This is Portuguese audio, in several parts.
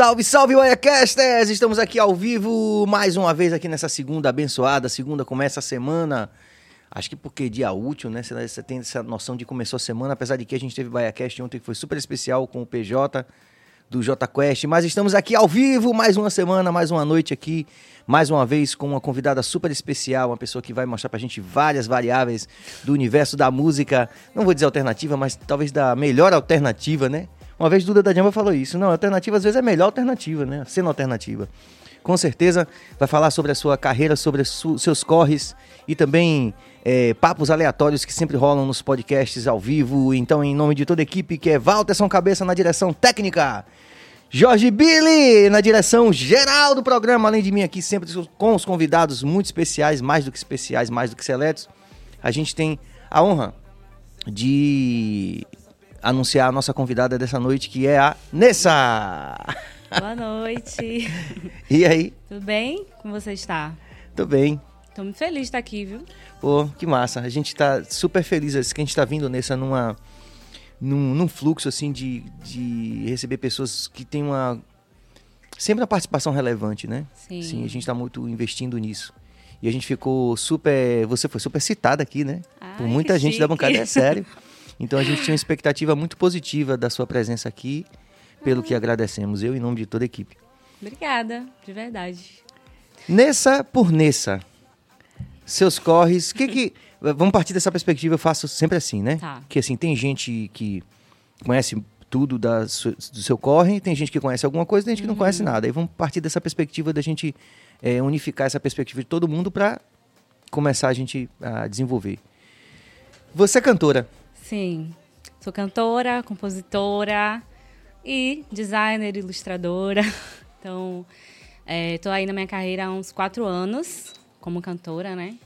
Salve, salve, Waiacasters! Estamos aqui ao vivo mais uma vez aqui nessa segunda abençoada. Segunda começa a semana. Acho que porque dia útil, né? Você tem essa noção de começou a semana, apesar de que a gente teve Baiacast ontem que foi super especial com o PJ do J Quest. Mas estamos aqui ao vivo mais uma semana, mais uma noite aqui, mais uma vez com uma convidada super especial, uma pessoa que vai mostrar pra gente várias variáveis do universo da música. Não vou dizer alternativa, mas talvez da melhor alternativa, né? Uma vez Duda da Jamba falou isso. Não, alternativa às vezes é a melhor alternativa, né? Sendo alternativa. Com certeza vai falar sobre a sua carreira, sobre su seus corres e também é, papos aleatórios que sempre rolam nos podcasts ao vivo. Então, em nome de toda a equipe, que é Walterson Cabeça na direção técnica, Jorge Billy na direção geral do programa, além de mim aqui, sempre com os convidados muito especiais, mais do que especiais, mais do que seletos. A gente tem a honra de anunciar a nossa convidada dessa noite, que é a Nessa. Boa noite. e aí? Tudo bem? Como você está? Tô bem. Tô muito feliz de estar aqui, viu? Pô, que massa. A gente tá super feliz que a gente tá vindo nessa numa num, num fluxo assim de, de receber pessoas que têm uma sempre uma participação relevante, né? Sim. Sim, a gente tá muito investindo nisso. E a gente ficou super, você foi super citada aqui, né? Ai, Por muita gente da chique. bancada, é sério. Então a gente tinha uma expectativa muito positiva da sua presença aqui, pelo que agradecemos, eu em nome de toda a equipe. Obrigada, de verdade. Nessa por Nessa, seus corres, que que... Vamos partir dessa perspectiva, eu faço sempre assim, né? Tá. Que assim, tem gente que conhece tudo da do seu corre, tem gente que conhece alguma coisa, tem gente que não conhece nada. Aí vamos partir dessa perspectiva da gente é, unificar essa perspectiva de todo mundo para começar a gente a desenvolver. Você é cantora. Sim, sou cantora, compositora e designer, ilustradora. Então, estou aí na minha carreira há uns quatro anos como cantora, né?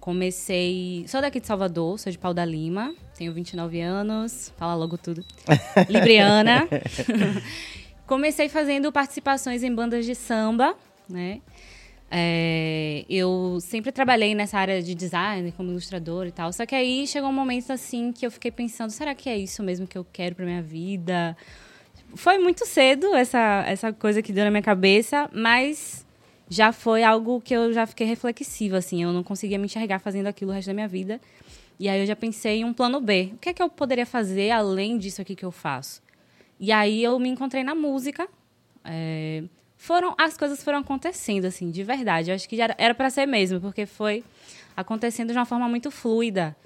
Comecei. Sou daqui de Salvador, sou de Pau da Lima, tenho 29 anos, fala logo tudo. Libriana. Comecei fazendo participações em bandas de samba, né? É, eu sempre trabalhei nessa área de design, como ilustradora e tal. Só que aí chegou um momento assim que eu fiquei pensando: será que é isso mesmo que eu quero pra minha vida? Foi muito cedo essa, essa coisa que deu na minha cabeça, mas já foi algo que eu já fiquei reflexiva, assim. Eu não conseguia me enxergar fazendo aquilo o resto da minha vida. E aí eu já pensei em um plano B. O que é que eu poderia fazer além disso aqui que eu faço? E aí eu me encontrei na música. É, foram as coisas foram acontecendo assim, de verdade. Eu acho que era para ser mesmo, porque foi acontecendo de uma forma muito fluida.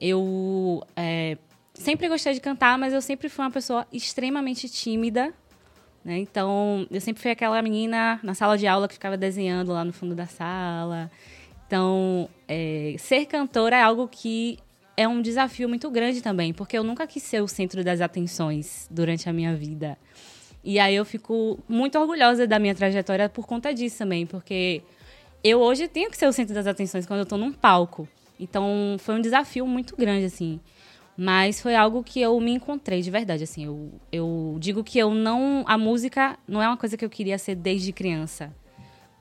Eu é, sempre gostei de cantar, mas eu sempre fui uma pessoa extremamente tímida. Né? Então, eu sempre fui aquela menina na sala de aula que ficava desenhando lá no fundo da sala. Então, é, ser cantora é algo que é um desafio muito grande também, porque eu nunca quis ser o centro das atenções durante a minha vida. E aí eu fico muito orgulhosa da minha trajetória por conta disso também, porque eu hoje tenho que ser o centro das atenções quando eu tô num palco. Então, foi um desafio muito grande, assim. Mas foi algo que eu me encontrei de verdade, assim. Eu, eu digo que eu não... A música não é uma coisa que eu queria ser desde criança.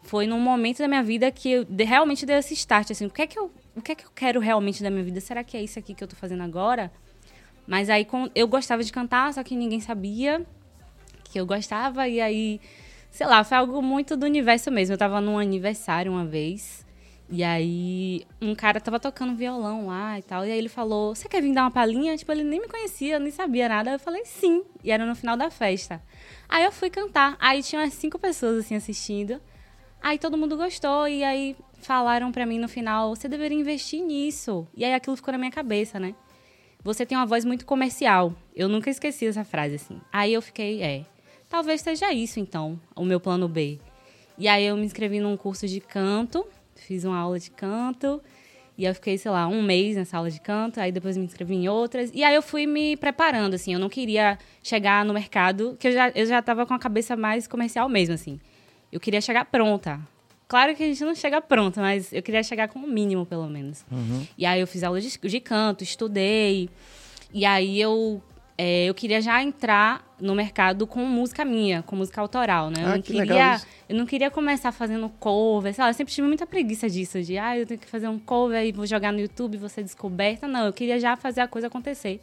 Foi num momento da minha vida que eu realmente deu esse start, assim. O que, é que eu, o que é que eu quero realmente da minha vida? Será que é isso aqui que eu tô fazendo agora? Mas aí eu gostava de cantar, só que ninguém sabia que eu gostava. E aí, sei lá, foi algo muito do universo mesmo. Eu tava num aniversário uma vez. E aí, um cara tava tocando violão lá e tal. E aí ele falou: Você quer vir dar uma palhinha? Tipo, ele nem me conhecia, nem sabia nada. Eu falei: Sim. E era no final da festa. Aí eu fui cantar. Aí tinha umas cinco pessoas assim assistindo. Aí todo mundo gostou. E aí falaram pra mim no final: Você deveria investir nisso. E aí aquilo ficou na minha cabeça, né? Você tem uma voz muito comercial. Eu nunca esqueci essa frase, assim. Aí eu fiquei, é, talvez seja isso, então, o meu plano B. E aí eu me inscrevi num curso de canto, fiz uma aula de canto, e eu fiquei, sei lá, um mês nessa aula de canto, aí depois me inscrevi em outras. E aí eu fui me preparando, assim, eu não queria chegar no mercado, que eu já, eu já tava com a cabeça mais comercial mesmo, assim. Eu queria chegar pronta. Claro que a gente não chega pronta, mas eu queria chegar com o mínimo, pelo menos. E aí eu fiz aula de, de canto, estudei. E aí eu, é, eu queria já entrar no mercado com música minha, com música autoral, né? Eu, Ah, não que queria, eu não queria começar fazendo cover, sei lá, eu sempre tive muita preguiça disso, de ah, eu tenho que fazer um cover e vou jogar no YouTube, vou ser descoberta. Não, eu queria já fazer a coisa acontecer.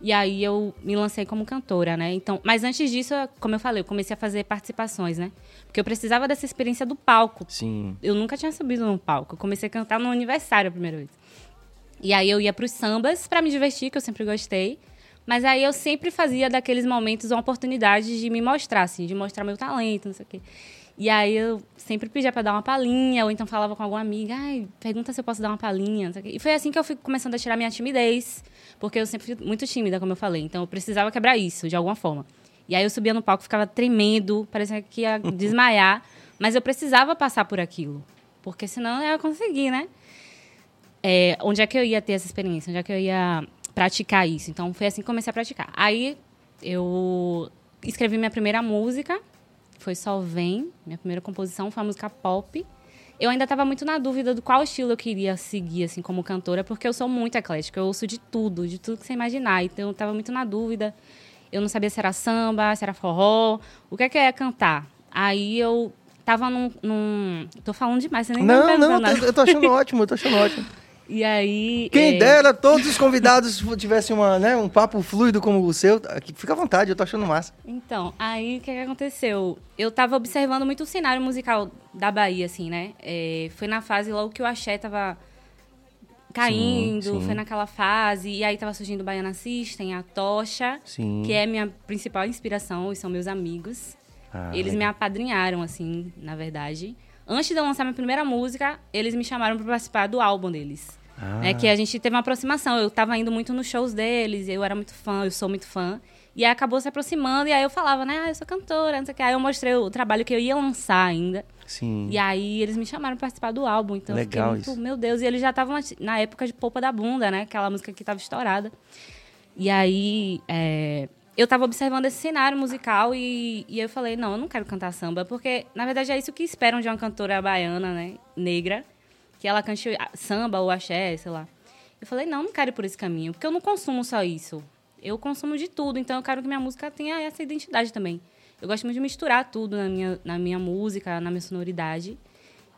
E aí eu me lancei como cantora, né? Então, mas antes disso, como eu falei, eu comecei a fazer participações, né? Porque eu precisava dessa experiência do palco. Sim. Eu nunca tinha subido num palco. Eu comecei a cantar no aniversário a primeira vez. E aí eu ia para os sambas para me divertir, que eu sempre gostei. Mas aí eu sempre fazia daqueles momentos uma oportunidade de me mostrar, assim, de mostrar meu talento, não sei o quê. E aí eu sempre pedia para dar uma palhinha, ou então falava com alguma amiga, ai, pergunta se eu posso dar uma palhinha, não sei o quê. E foi assim que eu fui começando a tirar minha timidez, porque eu sempre fui muito tímida, como eu falei. Então eu precisava quebrar isso, de alguma forma. E aí eu subia no palco, ficava tremendo, parecia que ia desmaiar, mas eu precisava passar por aquilo, porque senão eu ia conseguir, né? É, onde é que eu ia ter essa experiência? Onde é que eu ia praticar isso? Então foi assim que comecei a praticar. Aí eu escrevi minha primeira música, foi Só Vem, minha primeira composição foi a música pop. Eu ainda estava muito na dúvida do qual estilo eu queria seguir, assim, como cantora, porque eu sou muito eclética, eu ouço de tudo, de tudo que você imaginar. Então eu estava muito na dúvida. Eu não sabia se era samba, se era forró, o que é que eu ia cantar. Aí eu tava num. num... Tô falando demais, você nem tá Não, não, eu eu tô achando ótimo, eu tô achando ótimo. E aí. Quem é, dera todos os convidados tivessem uma, né, um papo fluido como o seu. Fica à vontade, eu tô achando massa. Então, aí o que, que aconteceu? Eu tava observando muito o cenário musical da Bahia, assim, né? É, foi na fase logo que o axé tava caindo, Sim, sim. foi naquela fase. E aí tava surgindo o Baiana System, a Tocha, Sim. que é minha principal inspiração, e são meus amigos. Ah, eles me apadrinharam, assim, na verdade. Antes de eu lançar minha primeira música, eles me chamaram para participar do álbum deles. Ah. É que a gente teve uma aproximação. Eu tava indo muito nos shows deles, eu era muito fã, eu sou muito fã. E aí acabou se aproximando, e aí eu falava, né, ah, eu sou cantora, não sei o que. Aí eu mostrei o trabalho que eu ia lançar ainda. Sim. E aí eles me chamaram pra participar do álbum. Então eu Legal fiquei muito, isso. meu Deus. E eles já estavam na época de Polpa da Bunda, né? Aquela música que tava estourada. E aí é, eu tava observando esse cenário musical e, e eu falei, não, eu não quero cantar samba, porque na verdade é isso que esperam de uma cantora baiana, né? Negra, que ela cante samba ou axé, sei lá. Eu falei, não, não quero ir por esse caminho, porque eu não consumo só isso. Eu consumo de tudo, então eu quero que minha música tenha essa identidade também. Eu gosto muito de misturar tudo na minha, na minha música, na minha sonoridade.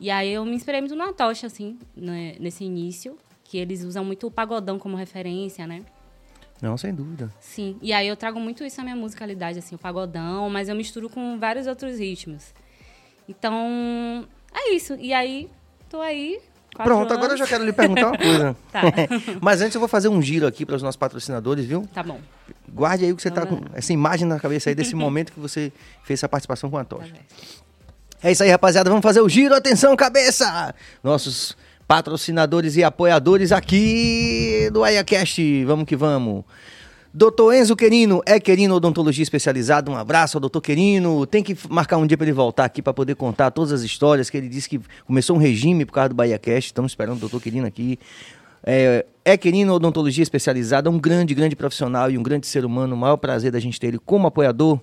E aí eu me inspirei muito no Atocha, assim, né, nesse início, que eles usam muito o pagodão como referência, né? Não, sem dúvida. Sim, e aí eu trago muito isso na minha musicalidade, assim, o pagodão, mas eu misturo com vários outros ritmos. Então, é isso. E aí, tô aí. Quatro Pronto, agora eu anos. já quero lhe perguntar uma coisa. Tá. Mas antes eu vou fazer um giro aqui para os nossos patrocinadores, viu? Tá bom. Guarde aí o que você tá Vamos com essa imagem na cabeça aí desse momento que você fez essa participação com a Tá Tocha. certo. É isso aí, rapaziada. Vamos fazer o giro. Atenção, cabeça! Nossos patrocinadores e apoiadores aqui do AiaCast. Vamos que vamos. Doutor Enzo Querino, é Querino Odontologia Especializada. Um abraço ao doutor Querino. Tem que marcar um dia para ele voltar aqui para poder contar todas as histórias que ele disse que começou um regime por causa do BahiaCast. Estamos esperando o doutor Querino aqui. É, é Querino Odontologia Especializada, um grande, grande profissional e um grande ser humano. O maior prazer da gente ter ele como apoiador.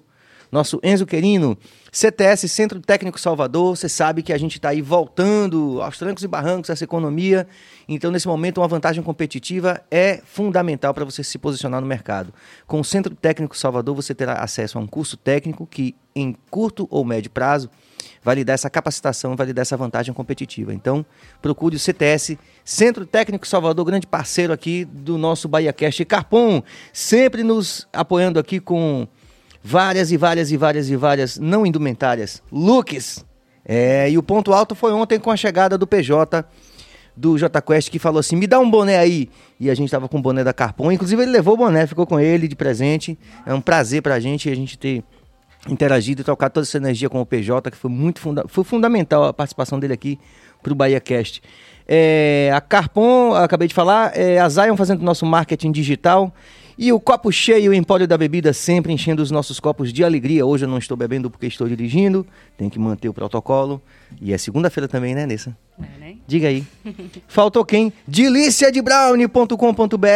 Nosso Enzo Querino, CTS Centro Técnico Salvador, você sabe que a gente está aí voltando aos trancos e barrancos essa economia. Então, nesse momento, uma vantagem competitiva é fundamental para você se posicionar no mercado. Com o Centro Técnico Salvador, você terá acesso a um curso técnico que, em curto ou médio prazo, vai lhe dar essa capacitação, vai lhe dar essa vantagem competitiva. Então, procure o CTS, Centro Técnico Salvador, grande parceiro aqui do nosso BahiaCast. Carpon, sempre nos apoiando aqui com várias e várias e várias e várias não indumentárias, looks. É, e o ponto alto foi ontem com a chegada do PJ do J Quest que falou assim: "Me dá um boné aí". E a gente tava com o boné da Carpon, inclusive ele levou o boné, ficou com ele de presente. É um prazer pra gente a gente ter interagido e trocar toda essa energia com o PJ, que foi muito funda foi fundamental a participação dele aqui pro Bahia Cast. É, a Carpon, acabei de falar, é, a Zion fazendo nosso marketing digital. E o copo cheio, o Empório da Bebida, sempre enchendo os nossos copos de alegria. Hoje eu não estou bebendo porque estou dirigindo, tem que manter o protocolo. E é segunda-feira também, né, Nessa? É, né? Diga aí. Faltou quem? deliciadebrownie.com.br.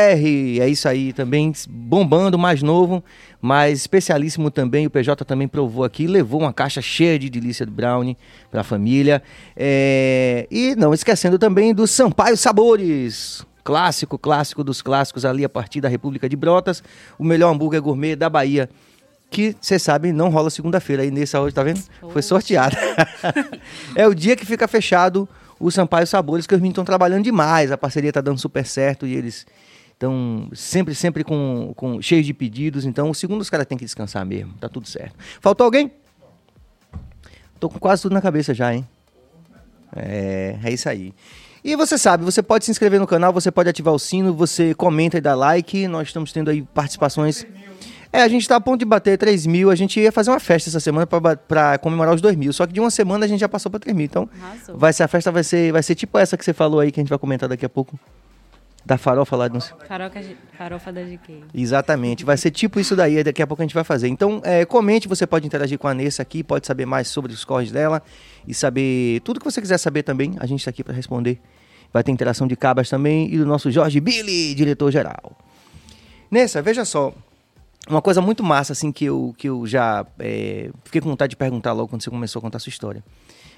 É isso aí também, bombando, mais novo, mas especialíssimo também. O PJ também provou aqui, levou uma caixa cheia de delícia de brownie para a família. É, E não esquecendo também do Sampaio Sabores. Clássico, clássico dos clássicos ali a partir da República de Brotas. O melhor hambúrguer gourmet da Bahia. Que, você sabe, não rola segunda-feira. Aí nessa hoje, tá vendo? Foi sorteada. é o dia que fica fechado o Sampaio Sabores, que os meninos estão trabalhando demais. A parceria tá dando super certo e eles Então, sempre, sempre com, com cheio de pedidos. Então, o segundo os caras têm que descansar mesmo. Tá tudo certo. Faltou alguém? Tô com quase tudo na cabeça já, hein? É, é isso aí. E você sabe, você pode se inscrever no canal, você pode ativar o sino, você comenta e dá like. Nós estamos tendo aí participações. É, a gente está a ponto de bater 3 mil. A gente ia fazer uma festa essa semana para comemorar os 2 mil. Só que de uma semana a gente já passou para 3 mil. Então, Arrasou. vai ser, a festa vai ser, vai ser tipo essa que você falou aí, que a gente vai comentar daqui a pouco. Da farofa lá. Não sei. Farofa, farofa da GK. Exatamente, vai ser tipo isso daí, daqui a pouco a gente vai fazer. Então, é, comente, você pode interagir com a Nessa aqui, pode saber mais sobre os corres dela e saber tudo que você quiser saber também, a gente está aqui para responder. Vai ter interação de cabas também e do nosso Jorge Billy, diretor-geral. Nessa, veja só, uma coisa muito massa, assim, que eu, que eu já é, fiquei com vontade de perguntar logo quando você começou a contar a sua história.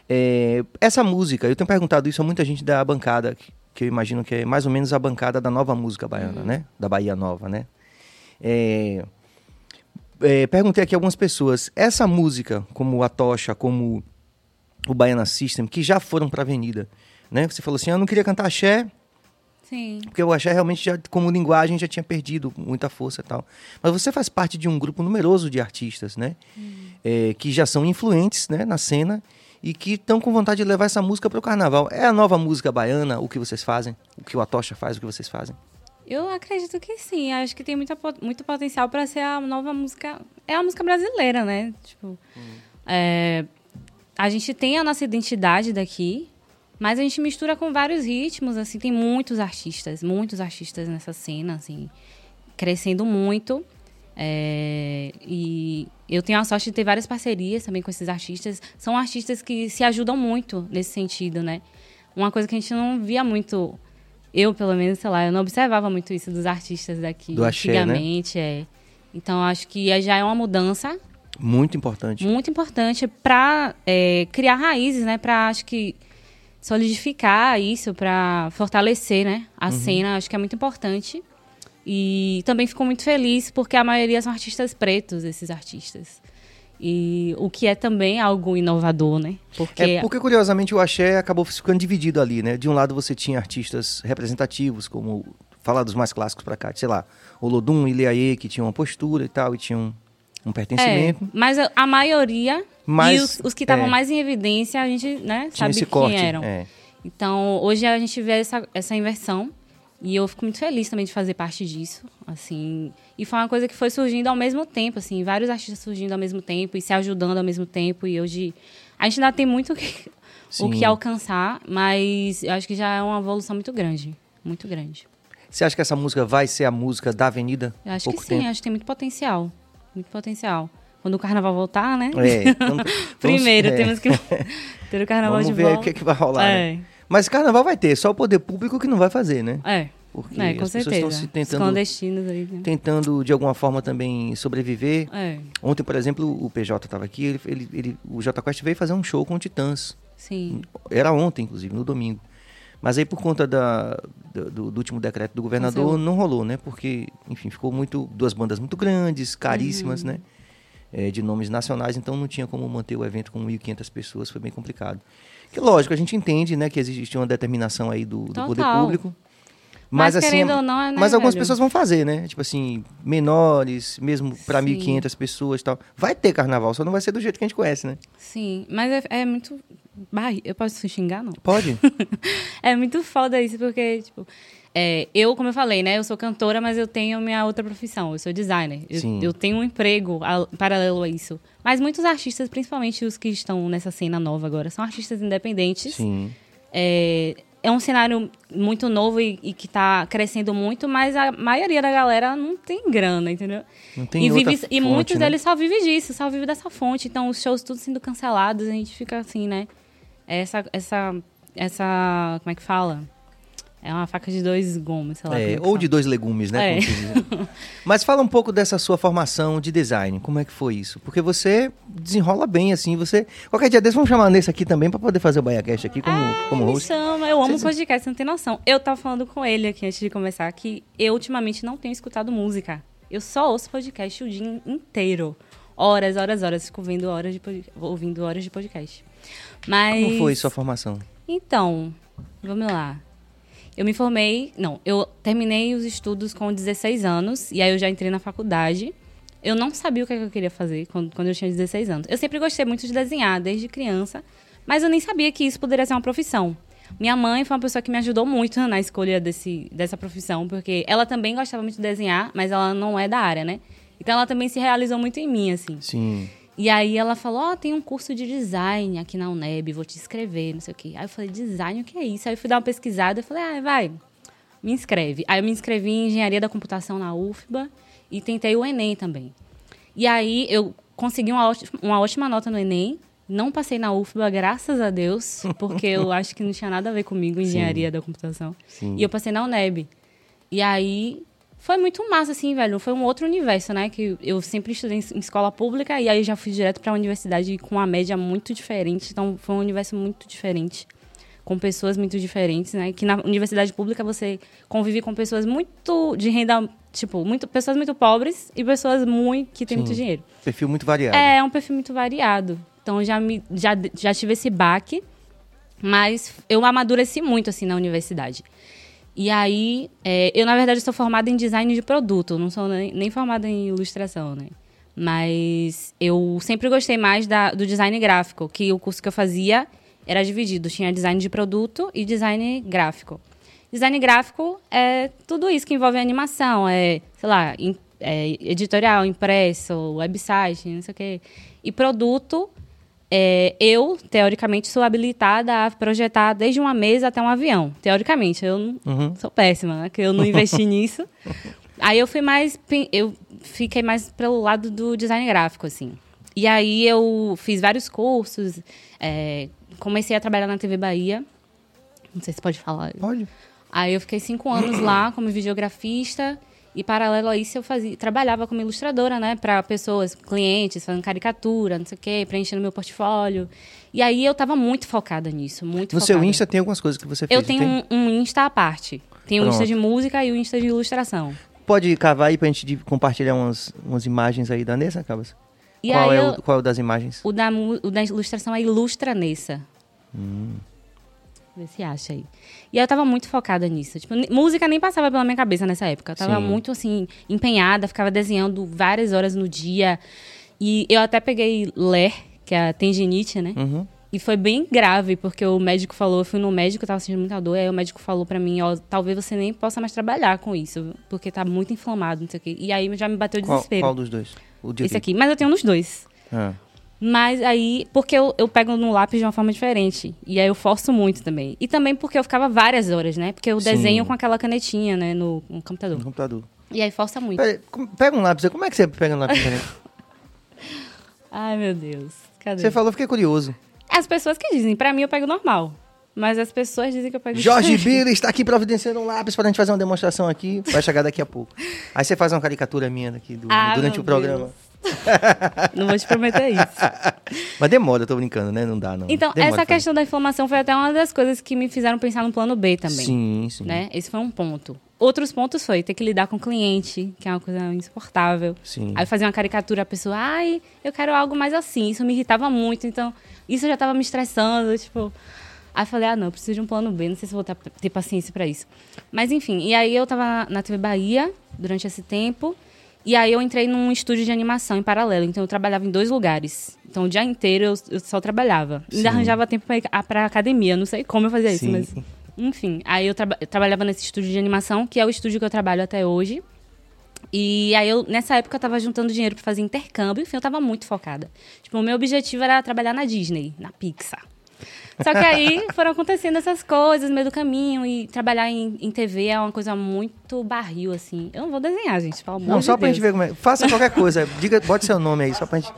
É, essa música, eu tenho perguntado isso a muita gente da bancada, que, eu imagino que é mais ou menos a bancada da nova música baiana, né? Da Bahia Nova, né? É, é, perguntei aqui a algumas pessoas, essa música, como a Tocha, como o Baiana System, que já foram para a Avenida, né? Você falou assim, "Ah, eu não queria cantar axé, Sim. porque o axé realmente, já, como linguagem, já tinha perdido muita força e tal. Mas você faz parte de um grupo numeroso de artistas, né? É, que já são influentes né, na cena e que estão com vontade de levar essa música para o carnaval. É a nova música baiana o que vocês fazem? O que o Atocha faz, o que vocês fazem? Eu acredito que sim. Acho que tem muita, muito potencial para ser a nova música. É a música brasileira, né? Tipo, é, a gente tem a nossa identidade daqui, mas a gente mistura com vários ritmos. Assim, tem muitos artistas, muitos artistas nessa cena, assim, crescendo muito. É, e eu tenho a sorte de ter várias parcerias também com esses artistas. São artistas que se ajudam muito nesse sentido, né? Uma coisa que a gente não via muito eu, pelo menos, sei lá, eu não observava muito isso dos artistas daqui Do axé, né? antigamente, é. Então, acho que já é uma mudança Muito importante. muito importante para criar raízes, né? Para acho que solidificar isso, para fortalecer, né? A cena, acho que é muito importante. E também fico muito feliz porque a maioria são artistas pretos, esses artistas. E o que é também algo inovador, né? Porque É porque, curiosamente, o axé acabou ficando dividido ali, né? De um lado você tinha artistas representativos, como falar dos mais clássicos pra cá, sei lá, Olodum, Iliaê, que tinham uma postura e tal, e tinham um É, pertencimento. mas a, maioria Mas, e os, os que estavam é. mais em evidência, a gente né, sabe quem corte. eram. é. Então, hoje a gente vê essa, essa inversão e eu fico muito feliz também de fazer parte disso, assim. E foi uma coisa que foi surgindo ao mesmo tempo, assim, vários artistas surgindo ao mesmo tempo e se ajudando ao mesmo tempo e hoje a gente ainda tem muito o que, o que alcançar, mas eu acho que já é uma evolução muito grande, muito grande. Você acha que essa música vai ser a música da Avenida? Eu acho Pouco que sim, tempo? acho que tem muito potencial, muito potencial. Quando o carnaval voltar, né? É, vamos- Primeiro, vamos- é. temos que ter o carnaval Vamos de ver volta. aí o que, é que vai rolar. né? Mas carnaval vai ter, só o poder público que não vai fazer, né? é, Porque é, com as pessoas certeza. estão se Os tentando, clandestinos aí, né? tentando, de alguma forma, também sobreviver. É, Ontem, por exemplo, o PJ estava aqui, ele, ele, ele- o J Quest veio fazer um show com o Titãs. sim. Era ontem, inclusive, no domingo. Mas aí, por conta da, do, do- último decreto do governador, não rolou, né? Porque, enfim, ficou muito. Duas bandas muito grandes, caríssimas, Uhum. né? É, de nomes nacionais, então não tinha como manter o evento com 1.500 pessoas, foi bem complicado. Que lógico, a gente entende, né, que existe uma determinação aí do, do poder público. Mas, Mas, assim, não, é, né, mas algumas velho? pessoas vão fazer, né? Tipo assim, menores, mesmo para Sim. 1.500 pessoas e tal. Vai ter carnaval, só não vai ser do jeito que a gente conhece, né? Sim, mas é, é muito. Eu posso xingar, não? Pode? É muito foda isso, porque, tipo, é, eu, como eu falei, né? Eu sou cantora, mas eu tenho minha outra profissão. Eu sou designer. Eu, eu tenho um emprego a- paralelo a isso. Mas muitos artistas, principalmente os que estão nessa cena nova agora, são artistas independentes. Sim. É, é um cenário muito novo e, e que está crescendo muito, mas a maioria da galera não tem grana, entendeu? Não tem e, vive, e fonte, muitos né? deles só vivem disso, só vivem dessa fonte. Então, os shows tudo sendo cancelados, a gente fica assim, né? Essa, essa, essa, como é que fala? É uma faca de dois gumes, sei lá. É, como é ou de dois legumes, né? É. como. Mas fala um pouco dessa sua formação de design. Como é que foi isso? Porque você desenrola bem, assim. Você. Qualquer dia desses, vamos chamar a Nessa aqui também para poder fazer o BaiaCast aqui como, como Me host. chama, eu amo Vocês- podcast, você não tem noção. Eu tava falando com ele aqui antes de começar que eu ultimamente não tenho escutado música. Eu só ouço podcast o dia inteiro. Horas, horas, horas. Fico ouvindo horas de, pod- ouvindo horas de podcast. Mas. Como foi sua formação? Então, vamos lá. Eu me formei, não, eu terminei os estudos com 16 anos e aí eu já entrei na faculdade. Eu não sabia o que, é que eu queria fazer quando, quando eu tinha 16 anos. Eu sempre gostei muito de desenhar, desde criança, mas eu nem sabia que isso poderia ser uma profissão. Minha mãe foi uma pessoa que me ajudou muito na escolha desse, dessa profissão, porque ela também gostava muito de desenhar, mas ela não é da área, né? Então ela também se realizou muito em mim, assim. Sim. E aí ela falou, ó, oh, tem um curso de design aqui na UNEB, vou te inscrever, não sei o quê. Aí eu falei, design, o que é isso? Aí eu fui dar uma pesquisada, eu falei, ah, vai, me inscreve. Aí eu me inscrevi em Engenharia da Computação na UFBA e tentei o Enem também. E aí eu consegui uma, uma ótima nota no Enem, não passei na UFBA, graças a Deus, porque eu acho que não tinha nada a ver comigo, engenharia Sim. da computação. Sim. E eu passei na UNEB. E aí foi muito massa, assim, velho. Foi um outro universo, né? Que eu sempre estudei em escola pública e aí já fui direto para a universidade com uma média muito diferente. Então foi um universo muito diferente, com pessoas muito diferentes, né? Que na universidade pública você convive com pessoas muito de renda, tipo, muito, pessoas muito pobres e pessoas muito que têm muito dinheiro. Perfil muito variado. É, é um perfil muito variado. Então já me já, já tive esse baque, mas eu amadureci muito assim na universidade. E aí, é, eu na verdade sou formada em design de produto, não sou nem, nem formada em ilustração, né? Mas eu sempre gostei mais da, do design gráfico, que o curso que eu fazia era dividido, tinha design de produto e design gráfico. Design gráfico é tudo isso que envolve animação, é, sei lá, in, é, editorial, impresso, website, não sei o quê. E produto é, eu, teoricamente, sou habilitada a projetar desde uma mesa até um avião. Teoricamente, eu uhum. sou péssima, né? Que eu não investi nisso. Aí eu fui mais. Eu fiquei mais pelo lado do design gráfico, assim. E aí eu fiz vários cursos, é, comecei a trabalhar na TV Bahia. Não sei se pode falar. Pode. Aí eu fiquei cinco anos lá como videografista. E paralelo a isso, eu fazia, trabalhava como ilustradora, né, para pessoas, clientes, fazendo caricatura, não sei o quê, preenchendo meu portfólio. E aí eu estava muito focada nisso, muito No focada. seu Insta tem algumas coisas que você fez? Eu tenho um, um, Insta à parte. Tem o Insta de música e o Insta de ilustração. Pode cavar aí pra gente compartilhar umas, umas imagens aí da Nessa, Cabas? E qual, é eu, o, qual é o das imagens? O da, o da ilustração é Ilustra Nessa. Hum. Vê se acha aí. E eu tava muito focada nisso. Tipo, música nem passava pela minha cabeça nessa época. Eu tava Sim. muito, assim, empenhada, ficava desenhando várias horas no dia. E eu até peguei LER, que é a tendinite, né? Uhum. E foi bem grave, porque o médico falou, eu fui no médico, eu tava sentindo muita dor, aí o médico falou para mim, ó, talvez você nem possa mais trabalhar com isso, porque tá muito inflamado, não sei o quê. E aí já me bateu o desespero. Qual, qual dos dois? Esse aqui. Mas eu tenho nos dois. Ah. Mas aí, porque eu, eu pego no lápis de uma forma diferente. E aí eu forço muito também. E também porque eu ficava várias horas, né? Porque eu Sim. desenho com aquela canetinha, né? No, no, computador. No computador. E aí força muito. Pera, pega um lápis. Como é que você pega um lápis Ai, meu Deus. Cadê? Você falou, fiquei curioso. As pessoas que dizem. Pra mim, eu pego normal. Mas as pessoas dizem que eu pego Jorge Bira está aqui providenciando um lápis para a gente fazer uma demonstração aqui. Vai chegar daqui a pouco. Aí você faz uma caricatura minha aqui do, ah, durante o programa. Deus. Não vou te prometer isso. Mas demora, eu tô brincando, né? Não dá, não. Então, demora essa questão da inflamação foi até uma das coisas que me fizeram pensar no plano B também. Sim, sim. Né? Esse foi um ponto. Outros pontos foi ter que lidar com o cliente, que é uma coisa insuportável. Sim. Aí fazer uma caricatura, a pessoa, ai, eu quero algo mais assim. Isso me irritava muito, então isso já tava me estressando, tipo. Aí eu falei, ah, não, eu preciso de um plano B, não sei se vou ter paciência para isso. Mas enfim, e aí eu tava na TV Bahia durante esse tempo. E aí eu entrei num estúdio de animação em paralelo. Então eu trabalhava em dois lugares. Então o dia inteiro eu, eu só trabalhava. Sim. Ainda arranjava tempo para ir pra academia. Não sei como eu fazia isso, Sim. mas. Enfim. Aí eu, tra eu trabalhava nesse estúdio de animação, que é o estúdio que eu trabalho até hoje. E aí eu, nessa época, eu tava juntando dinheiro para fazer intercâmbio, enfim, eu tava muito focada. Tipo, o meu objetivo era trabalhar na Disney, na Pixar. Só que aí foram acontecendo essas coisas no meio do caminho e trabalhar em, em TV é uma coisa muito barril, assim. Eu não vou desenhar, gente, pelo amor Não, só de pra Deus. gente ver como é. Faça qualquer coisa. Diga, bote seu nome aí, só pra gente.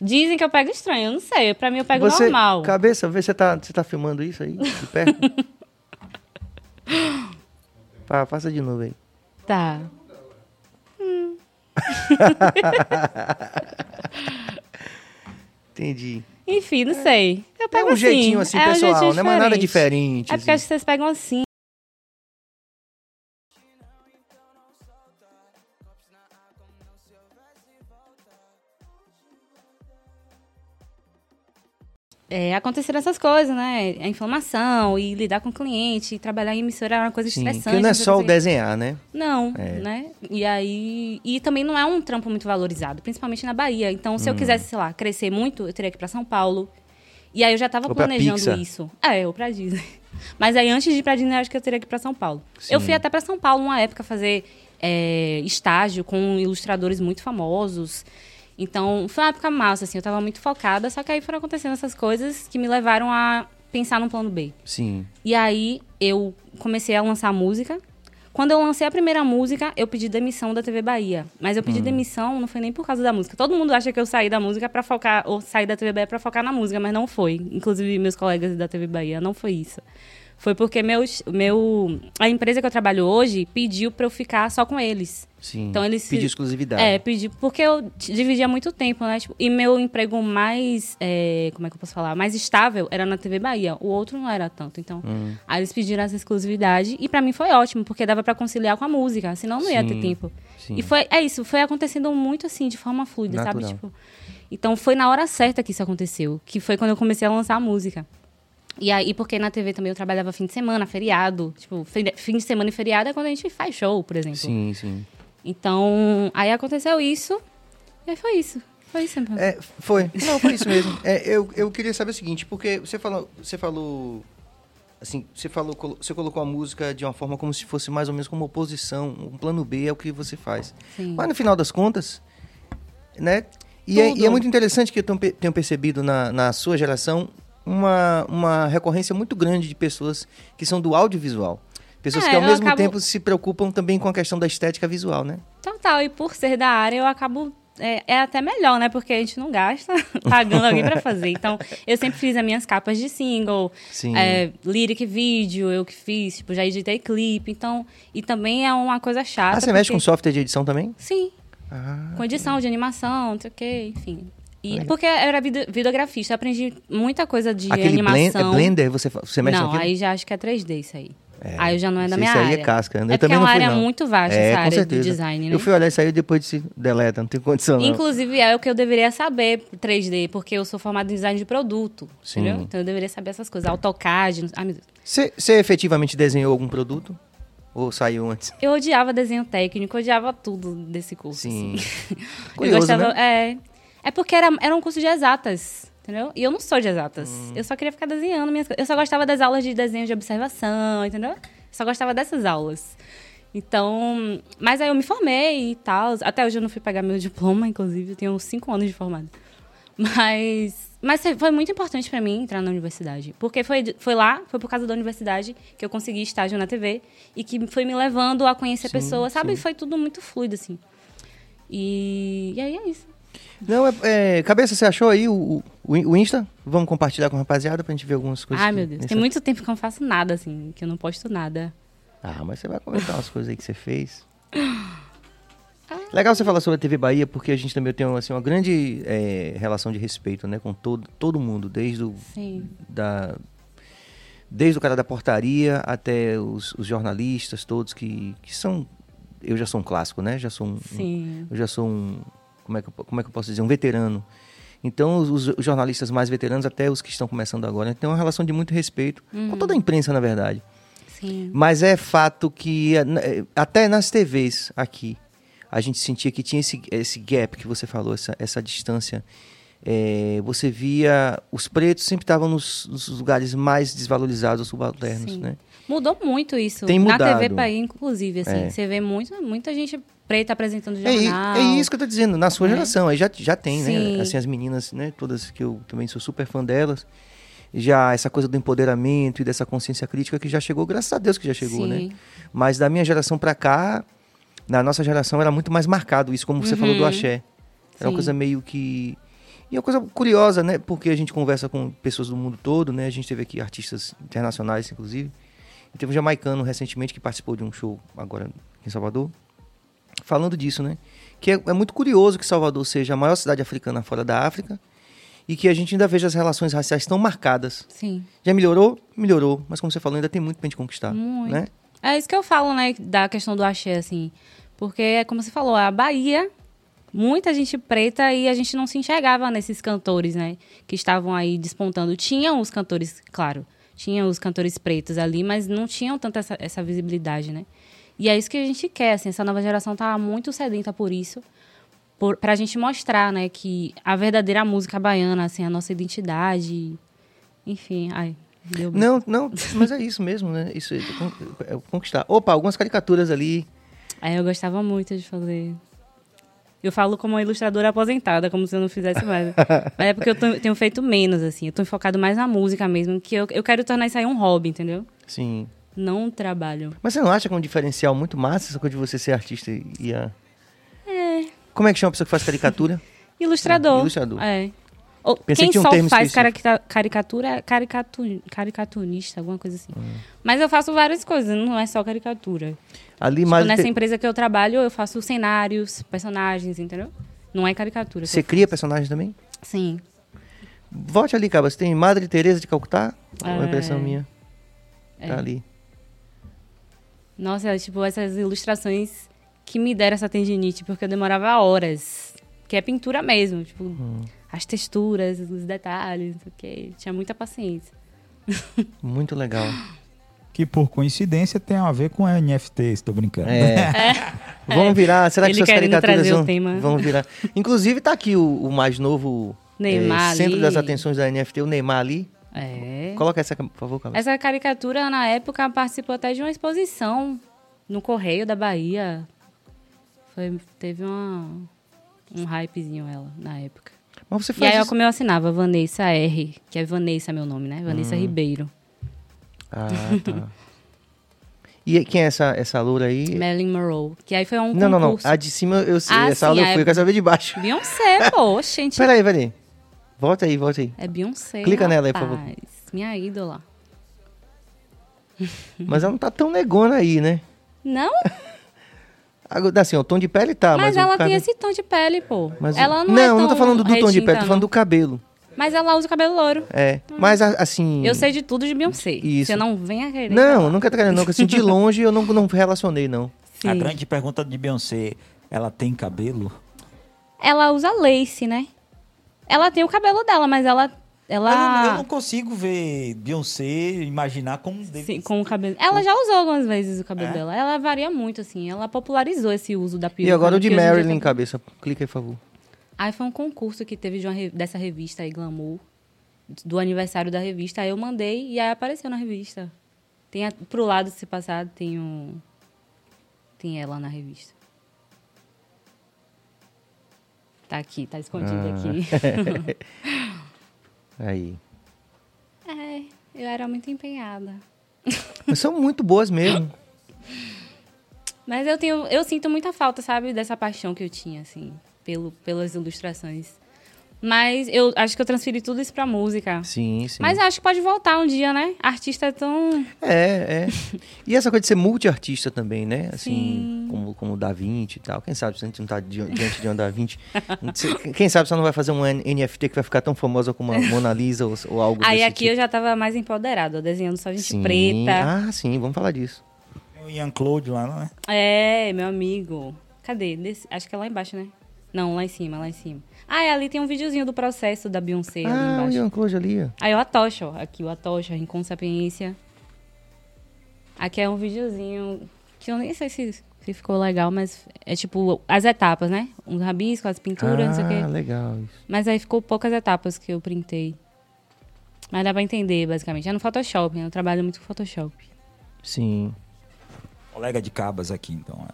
Dizem que eu pego estranho, eu não sei. Pra mim eu pego você, normal. Cabeça, vê se você tá, você tá filmando isso aí, de perto. Pá, faça de novo aí. Tá. Hum. Entendi. Enfim, não sei. Eu pego é um assim. jeitinho assim, é pessoal, um jeitinho não é nada diferente. É porque assim. acho que vocês pegam assim. É, aconteceram essas coisas, né? A inflamação e lidar com o cliente, e trabalhar em emissora é uma coisa Sim, estressante. que não é só o desenhar, né? Não, É. né? E aí. E também não é um trampo muito valorizado, principalmente na Bahia. Então, Hum. se eu quisesse, sei lá, crescer muito, eu teria que ir pra São Paulo. E aí eu já tava Ou pra planejando isso. É, ou pra Disney. Mas aí antes de ir pra Disney, eu acho que eu teria que ir pra São Paulo. Eu Sim. fui até pra São Paulo uma época fazer é, estágio com ilustradores muito famosos. Então, foi uma época massa, assim, eu tava muito focada, só que aí foram acontecendo essas coisas que me levaram a pensar num plano B. Sim. E aí eu comecei a lançar música. Quando eu lancei a primeira música, eu pedi demissão da TV Bahia. Mas eu pedi demissão não foi nem por causa da música. Todo mundo acha que eu saí da música para focar, ou saí da TV Bahia para focar na música, mas não foi. Inclusive meus colegas da TV Bahia, não foi isso. Foi porque meus, meu, a empresa que eu trabalho hoje pediu para eu ficar só com eles. Sim. Então eles Pedir exclusividade. É, pedi, porque eu dividia muito tempo, né? Tipo, e meu emprego mais, é, como é que eu posso falar? Mais estável era na TV Bahia. O outro não era tanto. Então, Hum. aí eles pediram essa exclusividade. E pra mim foi ótimo, porque dava pra conciliar com a música. Senão não ia Sim, ter tempo. sim. E foi, é isso, foi acontecendo muito assim, de forma fluida, sabe? Natural. Tipo, então foi na hora certa que isso aconteceu. Que foi quando eu comecei a lançar a música. E aí, porque na TV também eu trabalhava fim de semana, feriado. Tipo, fim de- semana e feriado é quando a gente faz show, por exemplo. Sim, sim. Então, aí aconteceu isso. E aí foi isso. Foi isso. mesmo. É, foi. Não, foi isso mesmo. É, eu, eu queria saber o seguinte, porque você falou, você falou assim, você falou, você colocou a música de uma forma como se fosse mais ou menos como oposição, um plano B é o que você faz. Sim. Mas no final das contas, né? E é, e é muito interessante que eu tenho percebido na, na sua geração uma, uma recorrência muito grande de pessoas que são do audiovisual. Pessoas É, que ao mesmo acabo- tempo se preocupam também com a questão da estética visual, né? Total. E por ser da área, eu acabo. É, é até melhor, né? Porque a gente não gasta pagando alguém pra fazer. Então, eu sempre fiz as minhas capas de single, Sim. é, lyric vídeo, eu que fiz, tipo, já editei clipe. Então, e também é uma coisa chata. Ah, você mexe com porque- software de edição também? Sim, Ah, com edição de animação, não sei o quê, enfim. E, porque eu era video- videografista, eu aprendi muita coisa de aquele blend, é animação. Blender, você, você mexe não, naquilo? aí já acho que é 3D isso aí. aí já não é da Isso minha aí área. é casca. Eu é porque também é não uma fui, área não. muito vasta, É, essa área certeza. do design, né? Eu fui olhar isso aí e depois disse, deleta, não tem condição não. Inclusive, é o que eu deveria saber 3D, porque eu sou formada em design de produto, Sim. entendeu? Então eu deveria saber essas coisas. AutoCAD, ai meu Deus. Você, efetivamente desenhou algum produto? Ou saiu antes? Eu odiava desenho técnico, eu odiava tudo desse curso. Sim. assim. eu Curioso, gostava, né? é, é porque era, era um curso de exatas, entendeu? E eu não sou de exatas. Hum. Eu só queria ficar desenhando minhas coisas. Eu só gostava das aulas de desenho de observação, entendeu? Eu só gostava dessas aulas. Então, mas aí eu me formei e tal. Até hoje eu não fui pegar meu diploma, inclusive, eu tenho cinco anos de formada. Mas, mas foi muito importante pra mim entrar na universidade. Porque foi, foi lá, foi por causa da universidade que eu consegui estágio na TV e que foi me levando a conhecer Sim, pessoas, sabe? sim. Foi tudo muito fluido, assim. E, e aí é isso. Não, é, é, Cabeça, você achou aí o, o, o Insta? Vamos compartilhar com a rapaziada pra gente ver algumas coisas. Ai, que- meu Deus. Tem muito tempo que eu não faço nada, assim, que eu não posto nada. Ah, mas você vai comentar umas coisas aí que você fez. Legal você falar sobre a TV Bahia, porque a gente também tem assim, uma grande é, relação de respeito né, com todo, todo mundo, desde o, Sim. da, desde o cara da portaria até os, os jornalistas todos que, que são... Eu já sou um clássico, né? Já sou um, Sim. eu já sou um. Como é que, eu- como é que eu posso dizer? Um veterano. Então, os, os jornalistas mais veteranos, até os que estão começando agora, tem uma relação de muito respeito com toda a imprensa, na verdade. Sim. Mas é fato que, eh, eh, até nas TVs aqui, a gente sentia que tinha esse, esse gap que você falou, essa, essa distância. Eh, você via. Os pretos sempre estavam nos, nos lugares mais desvalorizados, subalternos, Sim. né? Mudou muito isso. Tem Na mudado. TV Bahia, inclusive, assim. É. Você vê muito, muita gente preta apresentando É, i- jornal. é isso que eu tô dizendo, na sua É. geração, aí já, já tem, né? Sim. Assim, as meninas, né? Todas que eu também sou super fã delas. Já essa coisa do empoderamento e dessa consciência crítica que já chegou, graças a Deus que já chegou, né? Sim. Mas da minha geração pra cá, na nossa geração era muito mais marcado isso, como você falou do Uhum. axé. Era uma Sim. coisa meio que. E é uma coisa curiosa, né? Porque a gente conversa com pessoas do mundo todo, né? A gente teve aqui artistas internacionais, inclusive. E teve um jamaicano recentemente que participou de um show agora em Salvador, falando disso, né? Que é, é muito curioso que Salvador seja a maior cidade africana fora da África e que a gente ainda veja as relações raciais tão marcadas. Sim. Já melhorou? Melhorou. Mas como você falou, ainda tem muito pra gente conquistar. Muito. Né? É isso que eu falo, né, da questão do axé, assim. Porque, é como você falou, a Bahia muita gente preta e a gente não se enxergava nesses cantores, né? Que estavam aí despontando. Tinham os cantores, claro, tinham os cantores pretos ali, mas não tinham tanta essa, essa visibilidade, né? E é isso que a gente quer, assim, essa nova geração tá muito sedenta por isso, por, pra gente mostrar, né, que a verdadeira música baiana, assim, a nossa identidade, enfim, ai, deu Não, não, mas é isso mesmo, né? Isso é é conquistar. Opa, algumas caricaturas ali. Aí eu gostava muito de fazer. Eu falo como uma ilustradora aposentada, como se eu não fizesse mais. Mas é porque eu tenho feito menos, assim. Eu tô focado mais na música mesmo, que eu, eu quero tornar isso aí um hobby, entendeu? Sim. Não trabalho. Mas você não acha que é um diferencial muito massa essa coisa de você ser artista e a... É. Como é que chama a pessoa que faz caricatura? Ilustrador. É, ilustrador. É. Ou quem que um só faz carica- caricatura é caricatu, caricaturista, alguma coisa assim. Hum. Mas eu faço várias coisas, não é só caricatura. Ali, Tipo, mais nessa empresa que eu trabalho, eu faço cenários, personagens, entendeu? Não é caricatura. Você cria personagem também? Sim. Volte ali, cara. Você tem Madre Teresa de Calcutá? É É. impressão minha? É. Tá ali. Nossa, é, tipo, essas ilustrações que me deram essa tendinite, porque eu demorava horas. Que é pintura mesmo, tipo, Hum. as texturas, os detalhes, não sei o quê. Tinha muita paciência. Muito legal. Que por coincidência tem a ver com NFT, estou brincando. É. Vamos virar. Será que Ele suas querendo caricaturas trazer o vão, tema. vão virar? Inclusive, tá aqui o, o mais novo Neymar eh, centro das atenções da NFT, o Neymar ali. É. Coloca essa, por favor, Carlos. Essa caricatura, na época, participou até de uma exposição no Correio da Bahia. Foi, teve uma, um hypezinho ela, na época. Mas você E faz aí, isso... como eu assinava Vanessa R, que é Vanessa meu nome, né? Hum. Vanessa Ribeiro. Ah, tá. E quem é essa, essa loura aí? Marilyn Monroe. Que aí foi um não, não, não. concurso. A de cima eu sei. Ah, essa sim, aula eu fui, eu quero saber de baixo. Beyoncé, pô, gente. Peraí, peraí. Volta aí, volta aí. É Beyoncé. Clica nela aí, por rapaz. favor. Minha ídola. Mas ela não tá tão negona aí, né? Não, assim, o tom de pele tá, mas, mas ela tem esse tom de pele, pô. mas o- ela não, não é não tô tão falando do tom de pele, tô falando não. do cabelo. Mas ela usa o cabelo louro. É. Mas a- assim. Eu sei de tudo de Beyoncé. Isso. Você não venha querer. Não, falar. nunca tá querendo, não. Assim, de longe eu não, não relacionei, não. Sim. A grande pergunta de Beyoncé, ela tem cabelo? Ela usa lace, né? Ela tem o cabelo dela, mas ela. Eu, não, Ela. eu não consigo ver Beyoncé, imaginar como deve Sim, com o cabelo. Ela já usou algumas vezes o cabelo É? dela. Ela varia muito, assim. Ela popularizou esse uso da peruca. E agora o de porque hoje em dia Marilyn, tá- cabeça. Clica aí, por favor. Aí foi um concurso que teve de uma re- dessa revista aí, Glamour, do aniversário da revista. Aí eu mandei e aí apareceu na revista. Tem a, pro lado, se passar, tem um. Tem ela na revista. Tá aqui, tá escondido Ah. aqui. Aí. é, eu era muito empenhada. Mas são muito boas mesmo. Mas eu tenho, eu sinto muita falta, sabe, dessa paixão que eu tinha, assim, pelo, pelas ilustrações. Mas eu acho que eu transferi tudo isso pra música. Sim, sim. Mas eu acho que pode voltar um dia, né? Artista é tão. É, é. E essa coisa de ser multiartista também, né? Assim, Sim. como, como o Da Vinci e tal. Quem sabe se a gente não tá di- diante de um Da Vinci. Quem sabe você não vai fazer um NFT que vai ficar tão famosa como a Mona Lisa ou, ou algo Aí desse aqui tipo. eu já tava mais empoderada, ó, desenhando só gente Sim. preta. Ah, sim, vamos falar disso. Tem o Ian Claude lá, não é? É, meu amigo. Cadê? Desse- acho que é lá embaixo, né? Não, lá em cima, lá em cima. Ah, e ali tem um videozinho do processo da Beyoncé ali ah, o embaixo. Ian Close ali, ó. Aí o Atocha, ó. Aqui o Atocha, Rincon Sapiência. Aqui é um videozinho que eu nem sei se, se ficou legal, mas é tipo as etapas, né? Um rabisco, as pinturas, não sei o Ah, quê. legal isso. Mas aí ficou poucas etapas que eu printei. Mas dá pra entender, basicamente. É no Photoshop, né? Eu trabalho muito com Photoshop. Sim. Colega de cabas aqui, então.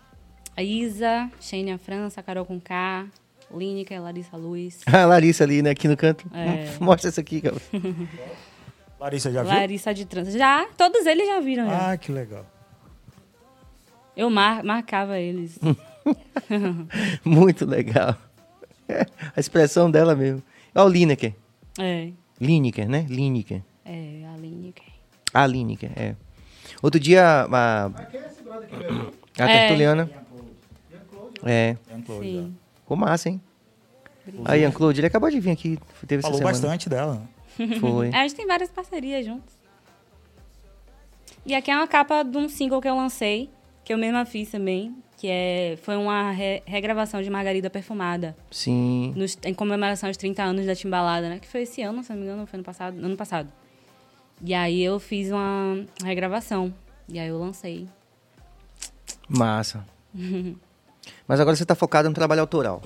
É. A Isa, Shane a França, Carol com K, Línica e Larissa Luz. A Larissa ali, né, aqui no canto. É. Mostra essa aqui, cara. Larissa já viu? Larissa de Trans. Já, todos eles já viram. já. Ah, que legal. Eu mar- marcava eles. Muito legal. A expressão dela mesmo. Olha o Lineker. é, Lineker, né? Lineker. é, a Línica. A Lineker, é. Outro dia, a, a É. Tertuliana... É, Ian Claude. Sim. ficou massa, hein? A Ian Claude, ele acabou de vir aqui, teve Falou bastante dela. Foi. É, a gente tem várias parcerias juntos. E aqui é uma capa de um single que eu lancei, que eu mesma fiz também, que é, foi uma re- regravação de Margarida Perfumada, Sim. nos- em comemoração aos 30 anos da Timbalada, né? Que foi esse ano, se não me engano, foi ano passado. Ano passado. E aí eu fiz uma regravação. E aí eu lancei. Massa. Mas agora você tá focado no trabalho autoral.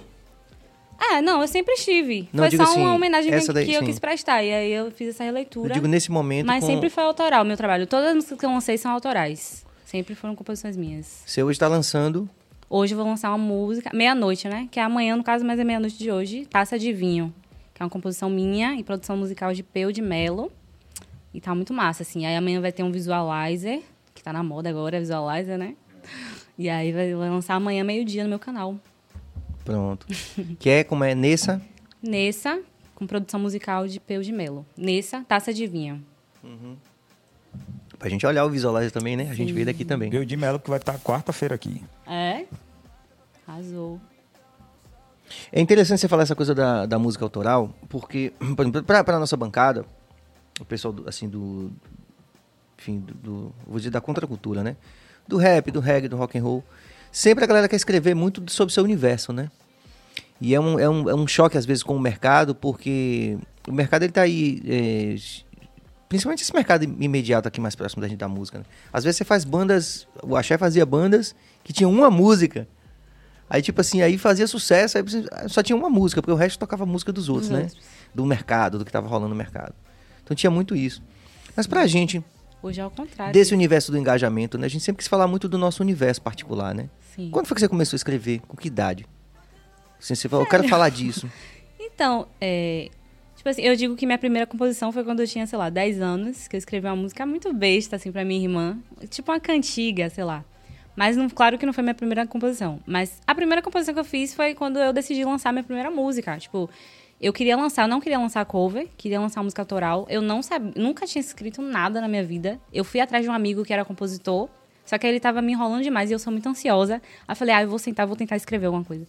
Ah, não, eu sempre estive. Não, foi só assim, uma homenagem que, daí, que eu sim. quis prestar. E aí eu fiz essa Eu releitura. digo nesse momento Mas com... sempre foi autoral o meu trabalho. Todas as músicas que eu lancei são autorais. Sempre foram composições minhas. Você hoje tá lançando... Hoje eu vou lançar uma música, meia-noite, né? Que é amanhã, no caso, mas é meia-noite de hoje. Taça de Vinho. Que é uma composição minha e produção musical de Peu de Melo. E tá muito massa, assim. Aí amanhã vai ter um visualizer, que tá na moda agora, visualizer, né? E aí vai, lançar amanhã, meio-dia, no meu canal. Pronto. que é como é Nessa... Nessa, com produção musical de Peu de Melo. Nessa, Taça de Vinho. Pra gente olhar o visualizer também, né? A gente veio daqui também. Peu de Melo que vai estar quarta-feira aqui. É? Arrasou. É interessante você falar essa coisa da, da música autoral, porque, por exemplo, pra, pra nossa bancada, o pessoal, do, assim, do... Enfim, do, do- Vou dizer da contracultura, né? Do rap, do reggae, do rock and roll. Sempre a galera quer escrever muito sobre o seu universo, né? E é um, é um, é um choque, às vezes, com o mercado, porque o mercado, ele tá aí... é, principalmente esse mercado imediato aqui mais próximo da gente da música, né? Às vezes você faz bandas... O Axé fazia bandas que tinham uma música... Aí, tipo assim, aí fazia sucesso, aí só tinha uma música, porque o resto tocava música dos outros, né? outros. Do mercado, do que tava rolando no mercado. Então tinha muito isso. Mas pra gente, Hoje é o contrário. desse universo do engajamento, né? A gente sempre quis falar muito do nosso universo particular, né? Sim. Quando foi que você começou a escrever? Com que idade? Assim, você falou, eu quero falar disso. Então, é, tipo assim, eu digo que minha primeira composição foi quando eu tinha, sei lá, 10 anos, que eu escrevi uma música muito besta, assim, pra minha irmã. Tipo uma cantiga, sei lá. Mas, não, claro que não foi minha primeira composição. Mas a primeira composição que eu fiz foi quando eu decidi lançar minha primeira música. Tipo, eu queria lançar, eu não queria lançar cover, queria lançar música autoral. Eu não sabia, nunca tinha escrito nada na minha vida. Eu fui atrás de um amigo que era compositor, só que ele tava me enrolando demais e eu sou muito ansiosa. Aí eu falei, ah, eu vou sentar, vou tentar escrever alguma coisa.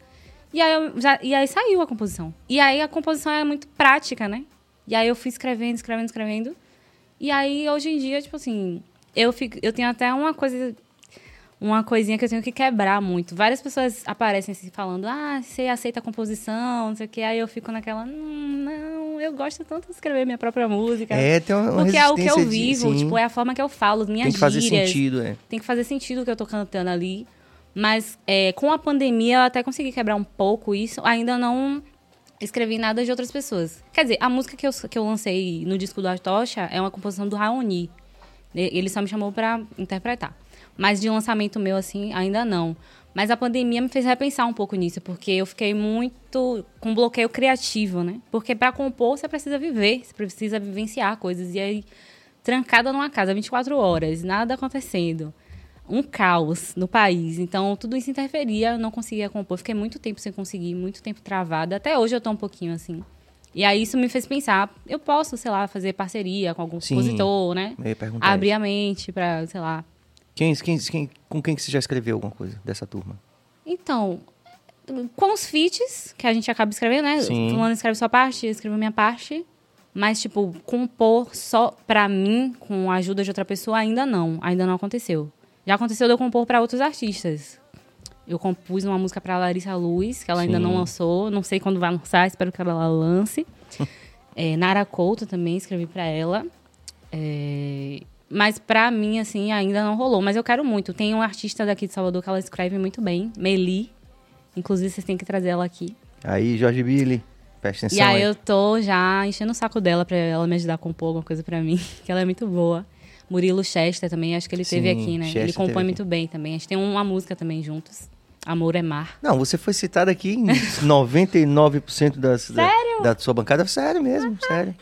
E aí, já, e aí saiu a composição. E aí a composição é muito prática, né? E aí eu fui escrevendo, escrevendo, escrevendo. E aí, hoje em dia, tipo assim, eu, fico, eu tenho até uma coisa. Uma coisinha que eu tenho que quebrar muito. Várias pessoas aparecem assim falando, ah, você aceita a composição, não sei o quê. Aí eu fico naquela, "Hum, não, eu gosto tanto de escrever minha própria música. É, tem uma, Porque é o que eu de- vivo, sim, tipo, é a forma que eu falo, minhas Tem que fazer gírias sentido, é. tem que fazer sentido o que eu tô cantando ali. Mas é, com a pandemia eu até consegui quebrar um pouco isso. Ainda não escrevi nada de outras pessoas. Quer dizer, a música que eu, que eu lancei no disco do Atocha é uma composição do Raoni. Ele só me chamou pra interpretar. Mas de lançamento meu, assim, ainda não. Mas a pandemia me fez repensar um pouco nisso, porque eu fiquei muito com bloqueio criativo, né? Porque pra compor você precisa viver, você precisa vivenciar coisas. E aí, trancada numa casa 24 horas, nada acontecendo. Um caos no país. Então, tudo isso interferia, eu não conseguia compor. Fiquei muito tempo sem conseguir, muito tempo travada. Até hoje eu tô um pouquinho assim. E aí isso me fez pensar, eu posso, sei lá, fazer parceria com algum Sim. compositor, né? Abrir isso. a mente pra, sei lá. Quem, quem, quem, com quem que você já escreveu alguma coisa dessa turma? Então, com os feats que a gente acaba escrevendo, né? Sim. Fulano escreve sua parte, eu escrevo minha parte. Mas, tipo, compor só pra mim, com a ajuda de outra pessoa, ainda não. Ainda não aconteceu. Já aconteceu de eu compor pra outros artistas. Eu compus uma música pra Larissa Luz, que ela ainda Sim. não lançou. Não sei quando vai lançar, espero que ela lance. é, Nara Couto também escrevi pra ela. É, mas pra mim, assim, ainda não rolou. Mas eu quero muito. Tem um artista daqui de Salvador que ela escreve muito bem, Meli. Inclusive, vocês têm que trazer ela aqui. Aí, Jorge Billy, presta atenção. e aí hein? eu tô já enchendo o saco dela pra ela me ajudar a compor alguma coisa pra mim, que ela é muito boa. Murilo Chester também, acho que ele esteve Sim, aqui, né? Chester ele compõe aqui. muito bem também. A gente tem uma música também juntos. Amor é mar. Não, você foi citada aqui em 99% das, da, da sua bancada. Sério mesmo, sério.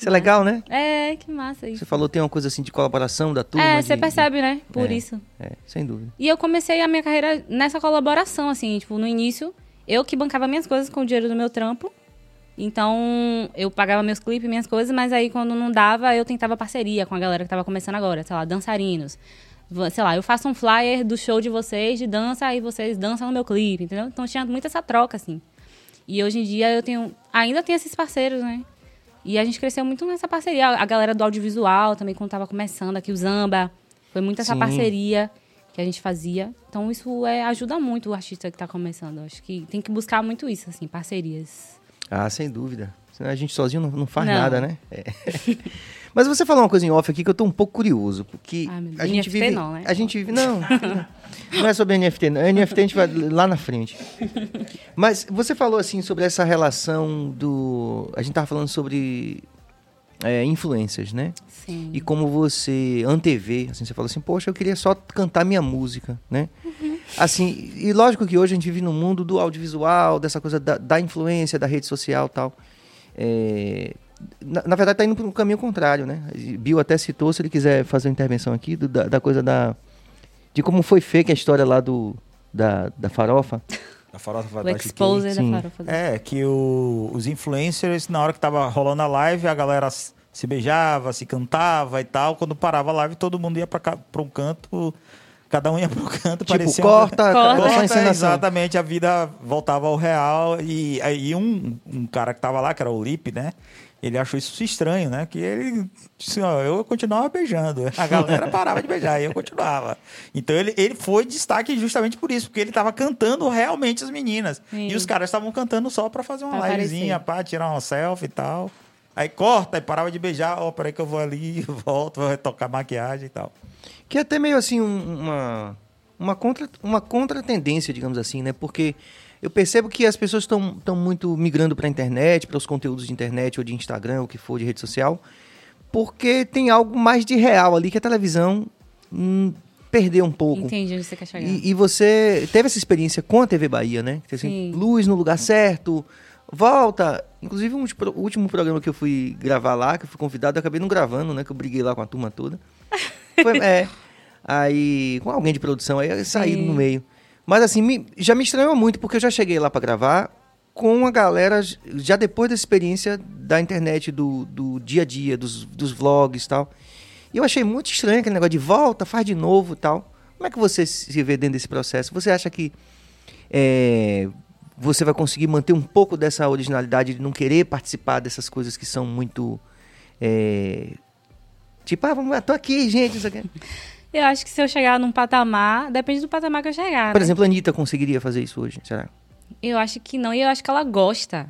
Isso é legal, né? É, que massa isso. Você falou tem uma coisa assim de colaboração da turma. É, de- você percebe, né? Por É. isso. É, sem dúvida. E eu comecei a minha carreira nessa colaboração, assim, tipo, no início, eu que bancava minhas coisas com o dinheiro do meu trampo. Então, eu pagava meus clipes, minhas coisas, mas aí quando não dava, eu tentava parceria com a galera que tava começando agora, sei lá, dançarinos. Sei lá, eu faço um flyer do show de vocês de dança e vocês dançam no meu clipe, entendeu? Então tinha muito essa troca, assim. E hoje em dia eu tenho. Ainda tenho esses parceiros, né? E a gente cresceu muito nessa parceria. A galera do audiovisual também, quando tava começando aqui, o Zamba. Foi muito essa Sim. parceria que a gente fazia. Então isso é, ajuda muito o artista que está começando. Acho que tem que buscar muito isso, assim, parcerias. Ah, sem dúvida. Senão a gente sozinho não, não faz Não. nada, né? É. Mas você falou uma coisa em off aqui que eu tô um pouco curioso, porque Ah, a gente vive, não, né? a gente vive, não, não é sobre NFT, não. NFT a gente vai lá na frente. Mas você falou assim sobre essa relação do, a gente tava falando sobre é, influências, né? Sim. E como você antevê, assim, você falou assim, poxa, eu queria só cantar minha música, né? Assim, e lógico que hoje a gente vive no mundo do audiovisual, dessa coisa da, da influência, da rede social e tal. É, na, na verdade, tá indo para um caminho contrário, né? Bill até citou, se ele quiser fazer uma intervenção aqui, do- da, da coisa da... De como foi feita a história lá do, da, da farofa. A farofa da exposer da farofa. É, que o- os influencers, na hora que tava rolando a live, a galera se beijava, se cantava e tal. Quando parava a live, todo mundo ia pra um canto, cada um ia pro canto, Tipo, parecia... corta, Corta. corta, Corta, encenação. exatamente, a vida voltava ao real. E aí um, um cara que tava lá, que era o Lipe, né? Ele achou isso estranho, né? Que ele disse, ó, eu continuava beijando. A galera parava de beijar e eu continuava. Então ele, ele foi destaque justamente por isso, porque ele tava cantando realmente as meninas. Sim. E os caras estavam cantando só pra fazer uma Pra livezinha, pra tirar uma selfie e tal. Aí corta, aí parava de beijar, ó, peraí que eu vou ali, volto, vou retocar maquiagem e tal. Que é até meio assim um- uma uma contra uma contratendência, digamos assim, né? Porque eu percebo que as pessoas estão muito migrando para a internet, para os conteúdos de internet ou de Instagram, o que for de rede social, porque tem algo mais de real ali que a televisão hum, perdeu um pouco. Entendi onde você quer chegar. E, e você teve essa experiência com a TV Bahia, né? Assim, Sim. luz no lugar certo, volta. Inclusive, um, o último programa que eu fui gravar lá, que eu fui convidado, eu acabei não gravando, né? Que eu briguei lá com a turma toda. Foi, é. Aí, com alguém de produção, aí eu saí Sim. no meio. Mas assim, me- já me estranhou muito, porque eu já cheguei lá pra gravar com a galera, já depois da experiência da internet, do, do dia a dia, dos, dos vlogs e tal. E eu achei muito estranho aquele negócio de volta, faz de novo tal. Como é que você se vê dentro desse processo? Você acha que é, você vai conseguir manter um pouco dessa originalidade de não querer participar dessas coisas que são muito. é, tipo, ah, vamos, tô aqui, gente. Isso aqui. Eu acho que se eu chegar num patamar, depende do patamar que eu chegar. Por né? exemplo, a Anitta conseguiria fazer isso hoje, será? Eu acho que não, e eu acho que ela gosta,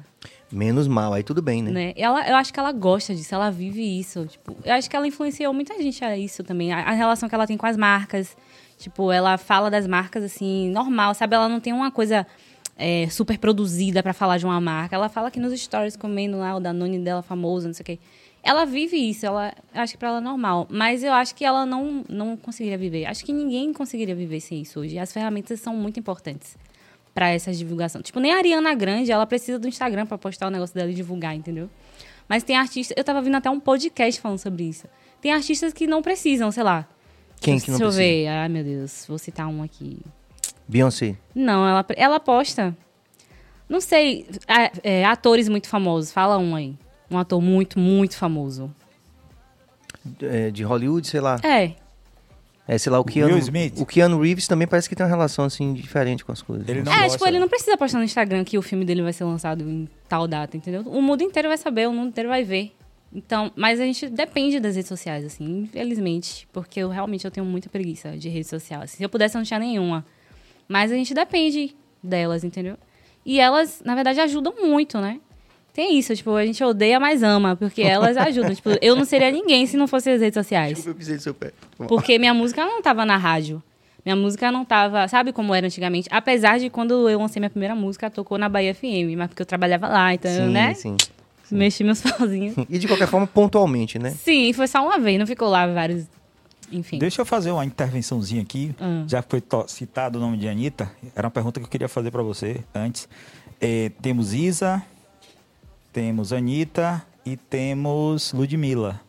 Menos mal, aí tudo bem, né? né? Ela, eu acho que ela gosta disso, ela vive isso. Tipo, eu acho que ela influenciou muita gente a isso também. A, a relação que ela tem com as marcas. Tipo, ela fala das marcas assim, normal, sabe? Ela não tem uma coisa é, super produzida pra falar de uma marca. Ela fala aqui nos stories comendo lá o Danone dela famoso, não sei o quê. Ela vive isso, ela, eu acho que pra ela é normal. Mas eu acho que ela não, não conseguiria viver. Acho que ninguém conseguiria viver sem isso hoje. As ferramentas são muito importantes pra essa divulgação. Tipo, nem a Ariana Grande, ela precisa do Instagram pra postar o negócio dela e divulgar, entendeu? Mas tem artistas, eu tava vindo até um podcast falando sobre isso. Tem artistas que não precisam, sei lá. Quem Deixa que não eu precisa? ver. Ai, meu Deus, vou citar um aqui. Beyoncé. Não, ela, ela posta. Não sei, a- é, atores muito famosos. Fala um aí. Um ator muito, muito famoso. é, de Hollywood, sei lá. É, É, sei lá, o Keanu, Will Smith. o Keanu Reeves também parece que tem uma relação assim diferente com as coisas. Ele não é, gosta. tipo, ele não precisa postar no Instagram que o filme dele vai ser lançado em tal data, entendeu? O mundo inteiro vai saber, o mundo inteiro vai ver. Então, mas a gente depende das redes sociais, assim, infelizmente. Porque eu realmente eu tenho muita preguiça de rede social. assim. se eu pudesse, eu não tinha nenhuma. Mas a gente depende delas, entendeu? E elas, na verdade, ajudam muito, né? Tem isso, tipo, a gente odeia, mas ama, porque elas ajudam. tipo, eu não seria ninguém se não fosse as redes sociais. Eu pisei no seu pé. Porque minha música não tava na rádio. Minha música não tava, sabe como era antigamente? Apesar de quando eu lancei minha primeira música, tocou na Bahia FM, mas porque eu trabalhava lá, então, sim, né? sim. Mexi meus pauzinhos. E de qualquer forma, pontualmente, né? Sim, foi só uma vez, não ficou lá vários. Enfim. Deixa eu fazer uma intervençãozinha aqui. Ah. Já foi citado o nome de Anitta. Era uma pergunta que eu queria fazer para você antes. É, temos Isa, temos Anitta e temos Ludmilla.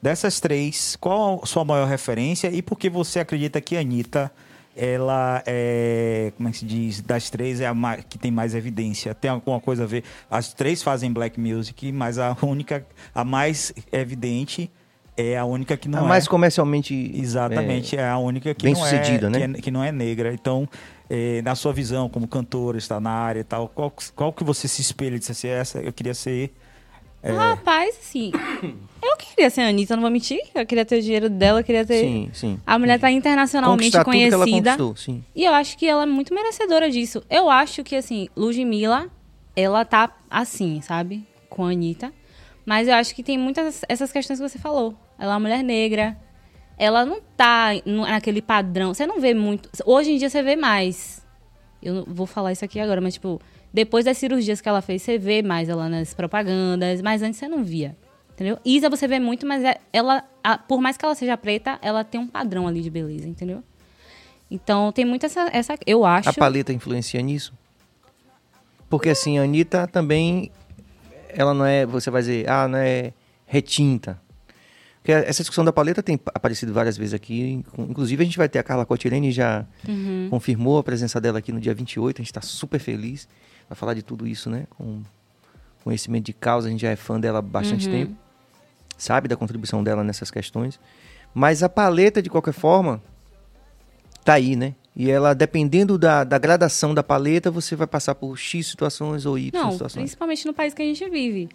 Dessas três, qual a sua maior referência e por que você acredita que a Anitta, ela é, como é que se diz, das três é a que tem mais evidência? Tem alguma coisa a ver? As três fazem black music, mas a única, a mais evidente é a única que não a é. mais comercialmente. Exatamente, é, a única que bem não sucedida, é, né? que, é, que não é negra. Então, eh, na sua visão como cantora, está na área e tal, qual, qual que você se espelha? Disse assim, essa eu queria ser. é, Rapaz, assim, eu queria queria ser a Anitta, não vou mentir. Eu queria ter o dinheiro dela, eu queria ter. Sim, sim. A mulher tá internacionalmente Conquistar tudo que ela conhecida. conquistou, sim. E eu acho que ela é muito merecedora disso. Eu acho que, assim, Ludmilla, ela tá assim, sabe? Com a Anitta. Mas eu acho que tem muitas essas questões que você falou. Ela é uma mulher negra. Ela não tá naquele padrão. Você não vê muito. Hoje em dia você vê mais. Eu vou falar isso aqui agora, mas, tipo, depois das cirurgias que ela fez, você vê mais ela nas propagandas. Mas antes você não via. Entendeu? Isa você vê muito, mas é- ela, a- por mais que ela seja preta, ela tem um padrão ali de beleza, entendeu? Então tem muito essa. essa eu acho. A paleta influencia nisso? Porque assim, a Anitta também, ela não é, você vai dizer, ah, não é retinta. Porque essa discussão da paleta tem aparecido várias vezes aqui. Inclusive, a gente vai ter a Carla Cotirene, já Uhum. confirmou a presença dela aqui no dia 28. A gente está super feliz. Vai falar de tudo isso, né? Com conhecimento de causa, a gente já é fã dela há bastante Uhum. tempo. Sabe da contribuição dela nessas questões. Mas a paleta, de qualquer forma, tá aí, né? E ela, dependendo da, da gradação da paleta, você vai passar por X situações ou Y Não, situações. principalmente no país que a gente vive.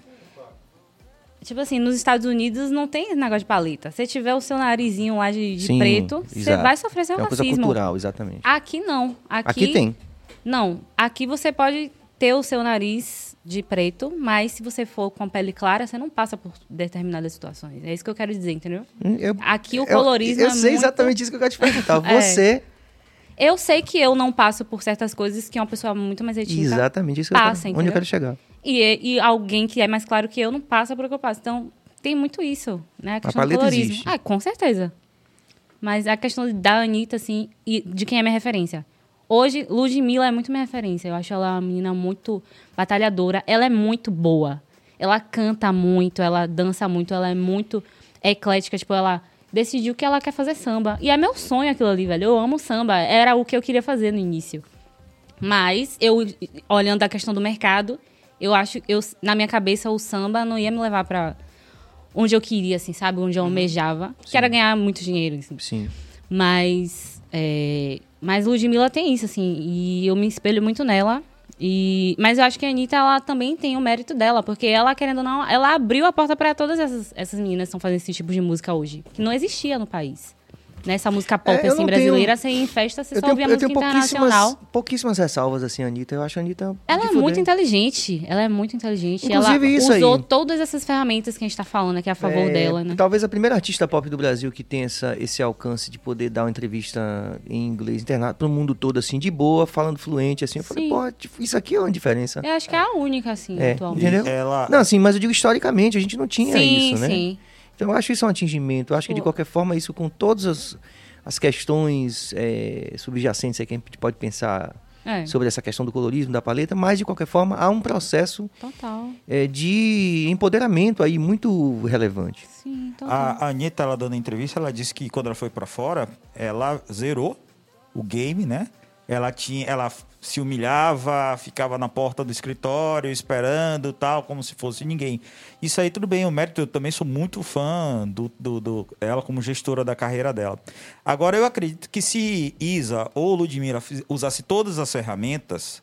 Tipo assim, nos Estados Unidos não tem negócio de paleta. Se tiver o seu narizinho lá de, de Sim, preto, você vai sofrer seu É uma coisa racismo. cultural, exatamente. Aqui não. Aqui, Aqui tem. Não. Aqui você pode ter o seu nariz de preto, mas se você for com a pele clara, você não passa por determinadas situações. É isso que eu quero dizer, entendeu? Eu, Aqui o eu- colorismo Eu, é sei muito- exatamente isso que eu quero te perguntar. É. Você. Eu sei que eu não passo por certas coisas que uma pessoa muito mais retinta Exatamente isso que passa, eu quero, onde eu quero chegar. E, e alguém que é mais claro que eu não passa por o que eu passo. Então, tem muito isso, né? A questão do paleta colorismo. existe. Ah, com certeza. Mas a questão da Anitta, assim, e de quem é minha referência. Hoje, Ludmilla é muito minha referência. Eu acho ela uma menina muito batalhadora. Ela é muito boa. Ela canta muito, ela dança muito, ela é muito eclética. Tipo, ela decidiu que ela quer fazer samba. E é meu sonho aquilo ali, velho. Eu amo samba. Era o que eu queria fazer no início. Mas eu, olhando a questão do mercado, eu acho, eu, na minha cabeça, o samba não ia me levar pra onde eu queria, assim, sabe? Onde eu almejava. Que era ganhar muito dinheiro, assim. Sim. Mas, é, mas Ludmilla tem isso, assim, e eu me espelho muito nela. E, mas eu acho que a Anitta, ela também tem o mérito dela, porque ela, querendo ou não, ela abriu a porta para todas essas, essas meninas que estão fazendo esse tipo de música hoje, que não existia no país. Nessa música pop, É, assim, brasileira, sem festa, você Eu só tenho, ouvia eu música tenho pouquíssimas, internacional. pouquíssimas ressalvas, assim, a Anitta. Eu acho a Anitta. Ela é muito inteligente. Ela é muito inteligente. Inclusive ela isso usou aí. todas essas ferramentas que a gente tá falando aqui a favor É, dela, né? Talvez a primeira artista pop do Brasil que tem essa, esse alcance de poder dar uma entrevista em inglês internado pro mundo todo, assim, de boa, falando fluente, assim. Eu falei, Sim. pô, tipo, isso aqui é uma diferença. Eu acho que é a única, assim, É, atualmente. entendeu? Ela, Não, assim, mas eu digo historicamente, a gente não tinha sim, isso, né? sim. Então eu acho isso um atingimento. Eu acho que de qualquer forma, isso com todas as, as questões é, subjacentes aí que a gente pode pensar É, sobre essa questão do colorismo, da paleta, mas de qualquer forma há um processo total. é, de empoderamento aí muito relevante. Sim, total. a, a Anitta, ela dando entrevista, ela disse que quando ela foi pra fora, ela zerou o game, né? Ela tinha, ela se humilhava, ficava na porta do escritório esperando, tal, como se fosse ninguém. Isso aí tudo bem, o mérito eu também sou muito fã do, do, do- ela como gestora da carreira dela. Agora eu acredito que se Isa ou Ludmilla fiz- usasse todas as ferramentas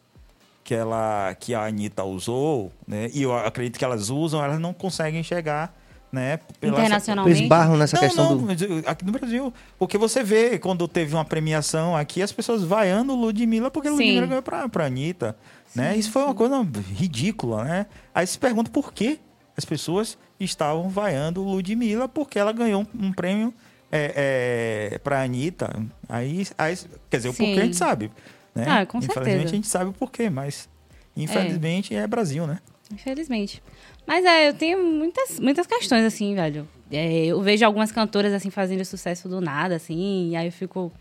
que ela que a Anitta usou, né? E eu acredito que elas usam, elas não conseguem chegar, né? pela- Internacionalmente. esbarram nessa não, questão não, do. eu- aqui no Brasil. Porque você vê, quando teve uma premiação aqui, as pessoas vaiando Ludmilla porque Sim. Ludmilla ganhou pra, pra Anitta. Né? Isso foi uma coisa ridícula, né? Aí se pergunta por que as pessoas estavam vaiando Ludmilla porque ela ganhou um, um prêmio é, é, pra Anitta. Aí, aí, quer dizer, o Sim. porquê a gente sabe. Né? Ah, com Infelizmente certeza. a gente sabe o porquê, mas infelizmente é, Brasil, né? Infelizmente. Mas é, eu tenho muitas, muitas questões, assim, velho. É, eu vejo algumas cantoras, assim, fazendo sucesso do nada, assim, e aí eu fico...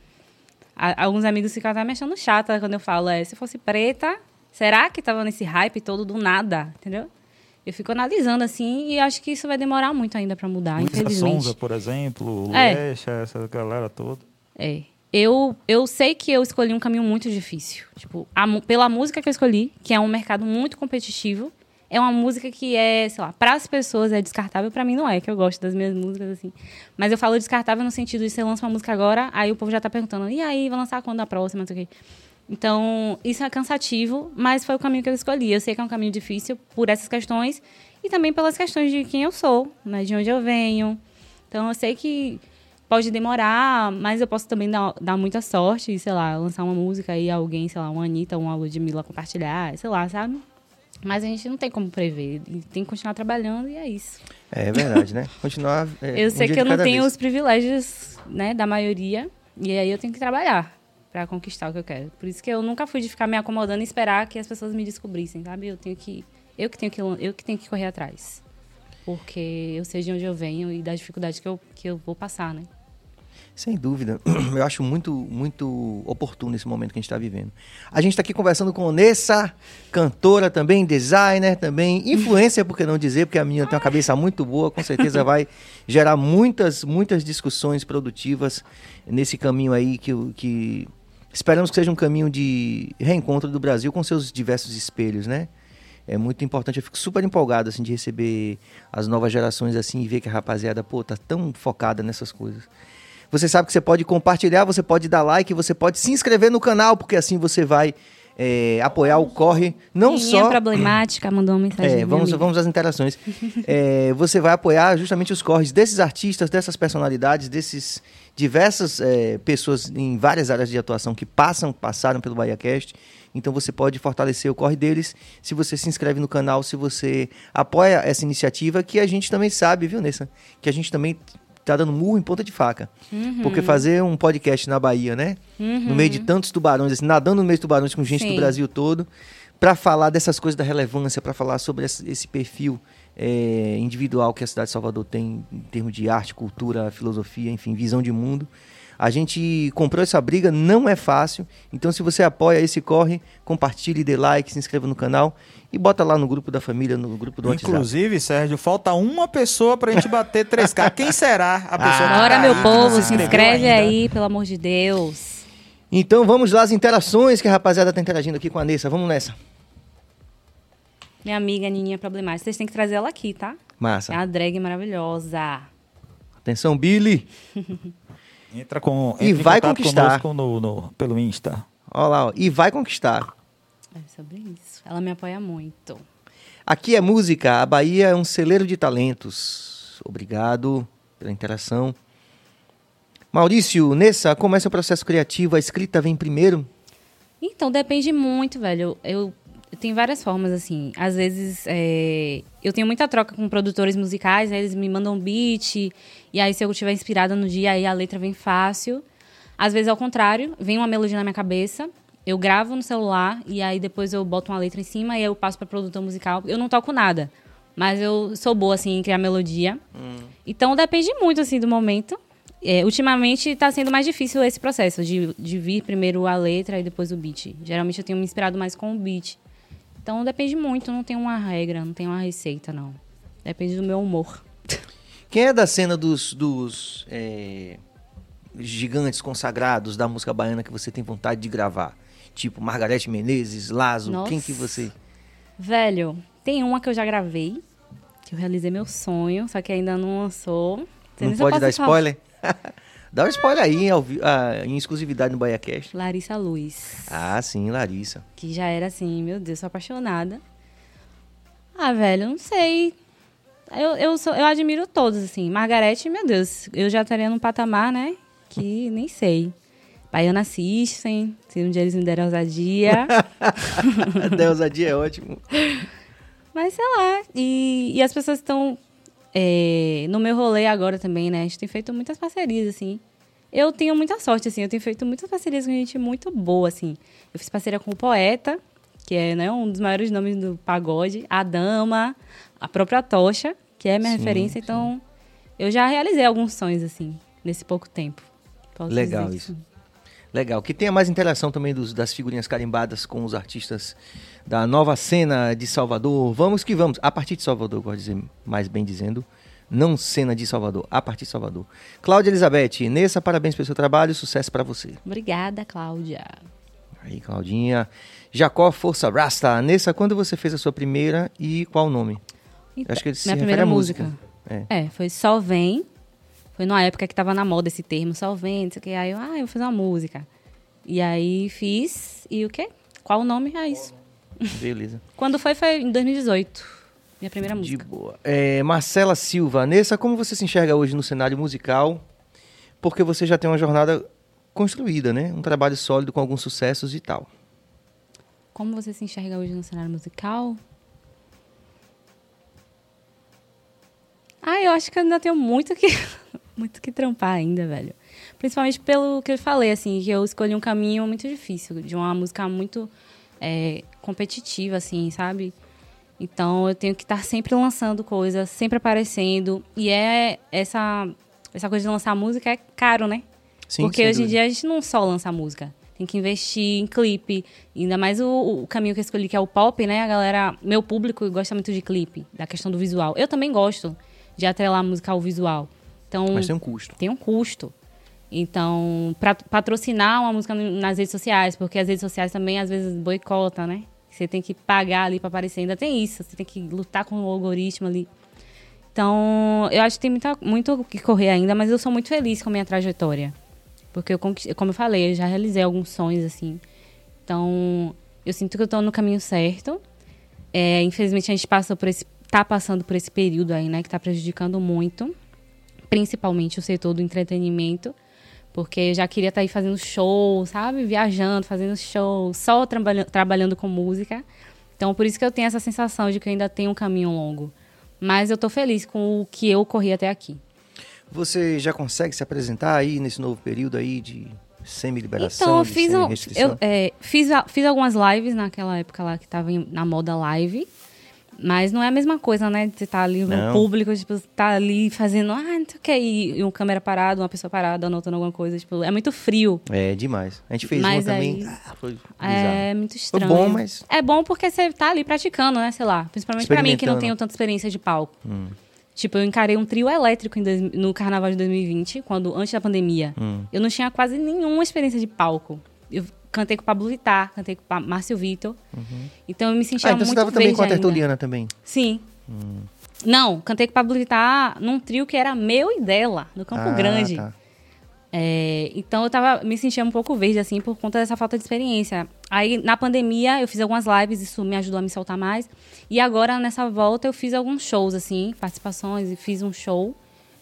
a- alguns amigos ficam até me achando chata quando eu falo, é, se fosse preta, será que tava nesse hype todo do nada, entendeu? Eu fico analisando, assim, e acho que isso vai demorar muito ainda pra mudar, Luísa infelizmente. Sonza, por exemplo, o É. Lecha, essa galera toda. É. Eu, eu sei que eu escolhi um caminho muito difícil. Tipo, a pela música que eu escolhi, que é um mercado muito competitivo, é uma música que é, sei lá, para as pessoas é descartável, para mim não é, que eu gosto das minhas músicas assim. Mas eu falo descartável no sentido de você lança uma música agora, aí o povo já tá perguntando: "E aí, vai lançar quando a próxima?", não sei o quê. Então, isso é cansativo, mas foi o caminho que eu escolhi. Eu sei que é um caminho difícil por essas questões E também pelas questões de quem eu sou, né? De onde eu venho. Então eu sei que pode demorar, mas eu posso também dar, dar muita sorte, sei lá, lançar uma música e alguém, sei lá, uma Anitta, uma Ludmilla compartilhar, sei lá, sabe? Mas a gente não tem como prever. Tem que continuar trabalhando e é isso. É verdade, né? Continuar. é, eu sei que eu não tenho vez. os privilégios, né, da maioria. E aí eu tenho que trabalhar pra conquistar o que eu quero. Por isso que eu nunca fui de ficar me acomodando e esperar que as pessoas me descobrissem, sabe? Eu tenho que eu que tenho que eu que tenho que correr atrás. Porque eu sei de onde eu venho e das dificuldades que eu, que eu vou passar, né? Sem dúvida. Eu acho muito, muito oportuno esse momento que a gente está vivendo. A gente está aqui conversando com Nessa, cantora também, designer também, influencer, por que não dizer, porque a minha tem uma cabeça muito boa, com certeza vai gerar muitas, muitas discussões produtivas nesse caminho aí que, que esperamos que seja um caminho de reencontro do Brasil com seus diversos espelhos, né? É muito importante, eu fico super empolgado assim de receber as novas gerações assim e ver que a rapaziada, pô, tá tão focada nessas coisas. Você sabe que você pode compartilhar, você pode dar like, você pode se inscrever no canal, porque assim você vai é, apoiar o Corre, não Menininha só... problemática mandou uma mensagem. É, vamos, vamos às interações. É, você vai apoiar justamente os corres desses artistas, dessas personalidades, desses diversas é, pessoas em várias áreas de atuação que passam, passaram pelo BahiaCast. Então você pode fortalecer o corre deles se você se inscreve no canal, se você apoia essa iniciativa, que a gente também sabe, viu, Nessa? Que a gente também tá dando murro em ponta de faca. Porque fazer um podcast na Bahia, né? No meio de tantos tubarões, assim, nadando no meio de tubarões com gente do Sim. Brasil todo, para falar dessas coisas da relevância, para falar sobre esse, esse perfil é, individual que a cidade de Salvador tem em termos de arte, cultura, filosofia, enfim, visão de mundo. A gente comprou essa briga, não é fácil. Então, se você apoia esse corre, compartilhe, dê like, se inscreva no canal e bota lá no grupo da família, no grupo do WhatsApp. Inclusive, Sérgio, falta uma pessoa pra gente bater 3K. Quem será a pessoa que Bora, tá meu povo, se inscreveu inscreve ainda? aí, pelo amor de Deus. Então, vamos lá, as interações que a rapaziada tá interagindo aqui com a Nessa. Vamos nessa. Minha amiga Nininha Problemática. Vocês têm que trazer ela aqui, tá? Massa. É uma drag maravilhosa. Atenção, Billy. Entra com E entra em vai conquistar. no, no- pelo Insta. Olha lá, ó. e vai conquistar. É sobre isso. Ela me apoia muito. Aqui é música, a Bahia é um celeiro de talentos. Obrigado pela interação. Maurício, Nessa, como é seu processo criativo? A escrita vem primeiro? Então, depende muito, velho. Eu, eu tenho várias formas, assim. Às vezes, é, eu tenho muita troca com produtores musicais, aí eles me mandam um beat, e aí se eu estiver inspirada no dia, aí a letra vem fácil. Às vezes, ao contrário, vem uma melodia na minha cabeça, eu gravo no celular, e aí depois eu boto uma letra em cima, e aí eu passo para produtor musical. Eu não toco nada, mas eu sou boa, assim, em criar melodia. Então, depende muito, assim, do momento. É, ultimamente está sendo mais difícil esse processo de, de vir primeiro a letra e depois o beat. Geralmente eu tenho me inspirado mais com o beat. Então depende muito, não tem uma regra, não tem uma receita, não. Depende do meu humor. Quem é da cena dos, dos é, gigantes consagrados da música baiana que você tem vontade de gravar? Tipo Margarete Menezes, Lazo, Nossa. quem que você... Velho, tem uma que eu já gravei, que eu realizei meu sonho, só que ainda não lançou. Sei Não pode dar spoiler? Dá um spoiler aí, ao ah, em exclusividade no BaiaCast. Larissa Luz. Ah, sim, Larissa. Que já era assim, meu Deus, sou apaixonada. Ah, velho, não sei. Eu, eu, sou, eu admiro todos, assim. Margarete, meu Deus, eu já estaria num patamar, né? Que nem sei. Baiana assistem, se um dia eles me derem ousadia. Deusa Dia é ótimo. Mas sei lá. E, e as pessoas estão é, no meu rolê agora também, né? A gente tem feito muitas parcerias, assim. Eu tenho muita sorte, assim. Eu tenho feito muitas parcerias com gente muito boa, assim. Eu fiz parceria com o Poeta, que é né, um dos maiores nomes do pagode. A Dama, a própria Tocha, que é minha Sim, referência. Então, eu já realizei alguns sonhos, assim, nesse pouco tempo. Posso Legal isso. Legal. Que tenha mais interação também dos- das figurinhas carimbadas com os artistas da nova cena de Salvador. Vamos que vamos. A partir de Salvador, gosto de dizer, mais bem dizendo. Não cena de Salvador, a partir de Salvador. Cláudia Elizabeth, Nessa, parabéns pelo seu trabalho, sucesso pra você. Obrigada, Cláudia. Aí, Claudinha. Jacó Força Rasta, Nessa, quando você fez a sua primeira e qual o nome? Acho que ele se Minha primeira à música. música. É. É, foi Só Vem. Foi numa época que tava na moda esse termo, o que. Aí eu, ah, eu vou fazer uma música. E aí fiz, e o quê? Qual o nome? É isso. Beleza. Quando foi, foi em 2018. minha primeira De música. boa. É, Marcela Silva, Nessa, como você se enxerga hoje no cenário musical? Porque você já tem uma jornada construída, né? Um trabalho sólido com alguns sucessos e tal. Como você se enxerga hoje no cenário musical? Ah, eu acho que eu ainda tenho muito que, muito que trampar ainda, velho. Principalmente pelo que eu falei, assim, que eu escolhi um caminho muito difícil, de uma música muito é, competitiva, assim, sabe? Então eu tenho que estar sempre lançando coisas, sempre aparecendo. E é essa, essa coisa de lançar música é caro, né? Sim, Porque hoje em dia a gente não só lança música. Tem que investir em clipe. Ainda mais o, o caminho que eu escolhi, que é o pop, né? A galera, meu público gosta muito de clipe, da questão do visual. Eu também gosto de atrelar a música ao visual. Então, Mas tem um custo. tem um custo. Então, para patrocinar uma música nas redes sociais, porque as redes sociais também às vezes boicotam, né? Você tem que pagar ali para aparecer. Ainda tem isso, você tem que lutar com o algoritmo ali. Então, eu acho que tem muita, muito o que correr ainda, mas eu sou muito feliz com a minha trajetória. Porque, eu, como eu falei, eu já realizei alguns sonhos, assim. Então, eu sinto que eu tô no caminho certo. É, infelizmente, a gente passa por esse, tá passando por esse período aí, né? Que tá prejudicando muito. Principalmente o setor do entretenimento. Porque eu já queria estar aí fazendo show, sabe? Viajando, fazendo show, só trabalha, trabalhando com música. Então, por isso que eu tenho essa sensação de que eu ainda tenho um caminho longo. Mas eu tô feliz com o que eu corri até aqui. Você já consegue se apresentar aí nesse novo período aí de semi-liberação, Então, eu fiz, um, eu, é, fiz, fiz algumas lives naquela época lá que tava em- na moda live. Mas não é a mesma coisa, né? Você estar ali no Não. público, tipo, tá ali fazendo, ah, não sei o que, e uma câmera parada, uma pessoa parada, anotando alguma coisa. Tipo, é muito frio. É, demais. A gente fez Mas uma também, aí- ah, foi. É muito Foi estranho. bom, mas... É bom porque você tá ali praticando, né? Sei lá. Principalmente pra mim, que não tenho tanta experiência de palco. Hum. Tipo, eu encarei um trio elétrico dois- no carnaval de 2020, quando, antes da pandemia. Hum. Eu não tinha quase nenhuma experiência de palco. Eu cantei com o Pablo Vittar, cantei com Márcio Vitor. Então eu me sentia Ah, então muito você tava também com a ainda. Tertuliana também. Sim. Não, cantei com o Pablo Vittar num trio que era meu e dela, no Campo Ah, Grande. tá. É, então eu tava me sentindo um pouco verde, assim, por conta dessa falta de experiência. Aí, na pandemia, eu fiz algumas lives, isso me ajudou a me soltar mais. E agora, nessa volta, eu fiz alguns shows, assim, participações, e fiz um show.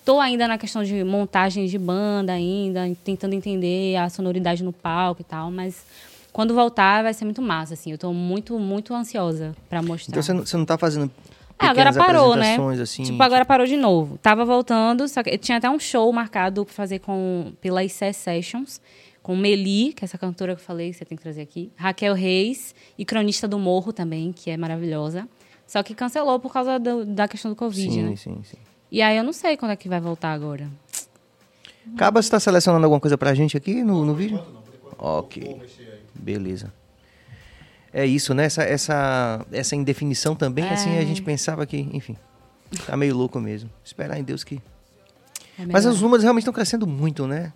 Tô ainda na questão de montagem de banda ainda, tentando entender a sonoridade no palco e tal, mas quando voltar vai ser muito massa, assim. Eu tô muito, muito ansiosa pra mostrar. Então você não, você não tá fazendo É, agora parou, né? Assim, tipo, agora parou de novo. Tava voltando, só que tinha até um show marcado pra fazer com pela IC Sessions, com Meli, que é essa cantora que eu falei, que você tem que trazer aqui, Raquel Reis e Cronista do Morro também, que é maravilhosa. Só que cancelou por causa do- da questão do Covid, sim, né? sim, sim. E aí eu não sei quando é que vai voltar agora. Caba, você tá selecionando alguma coisa pra gente aqui no, no vídeo? Ok. Beleza. É isso, né? Essa, essa, essa indefinição também, assim, a É. gente pensava que, enfim, tá meio louco mesmo. Esperar em Deus que. É Mas os números realmente estão crescendo muito, né?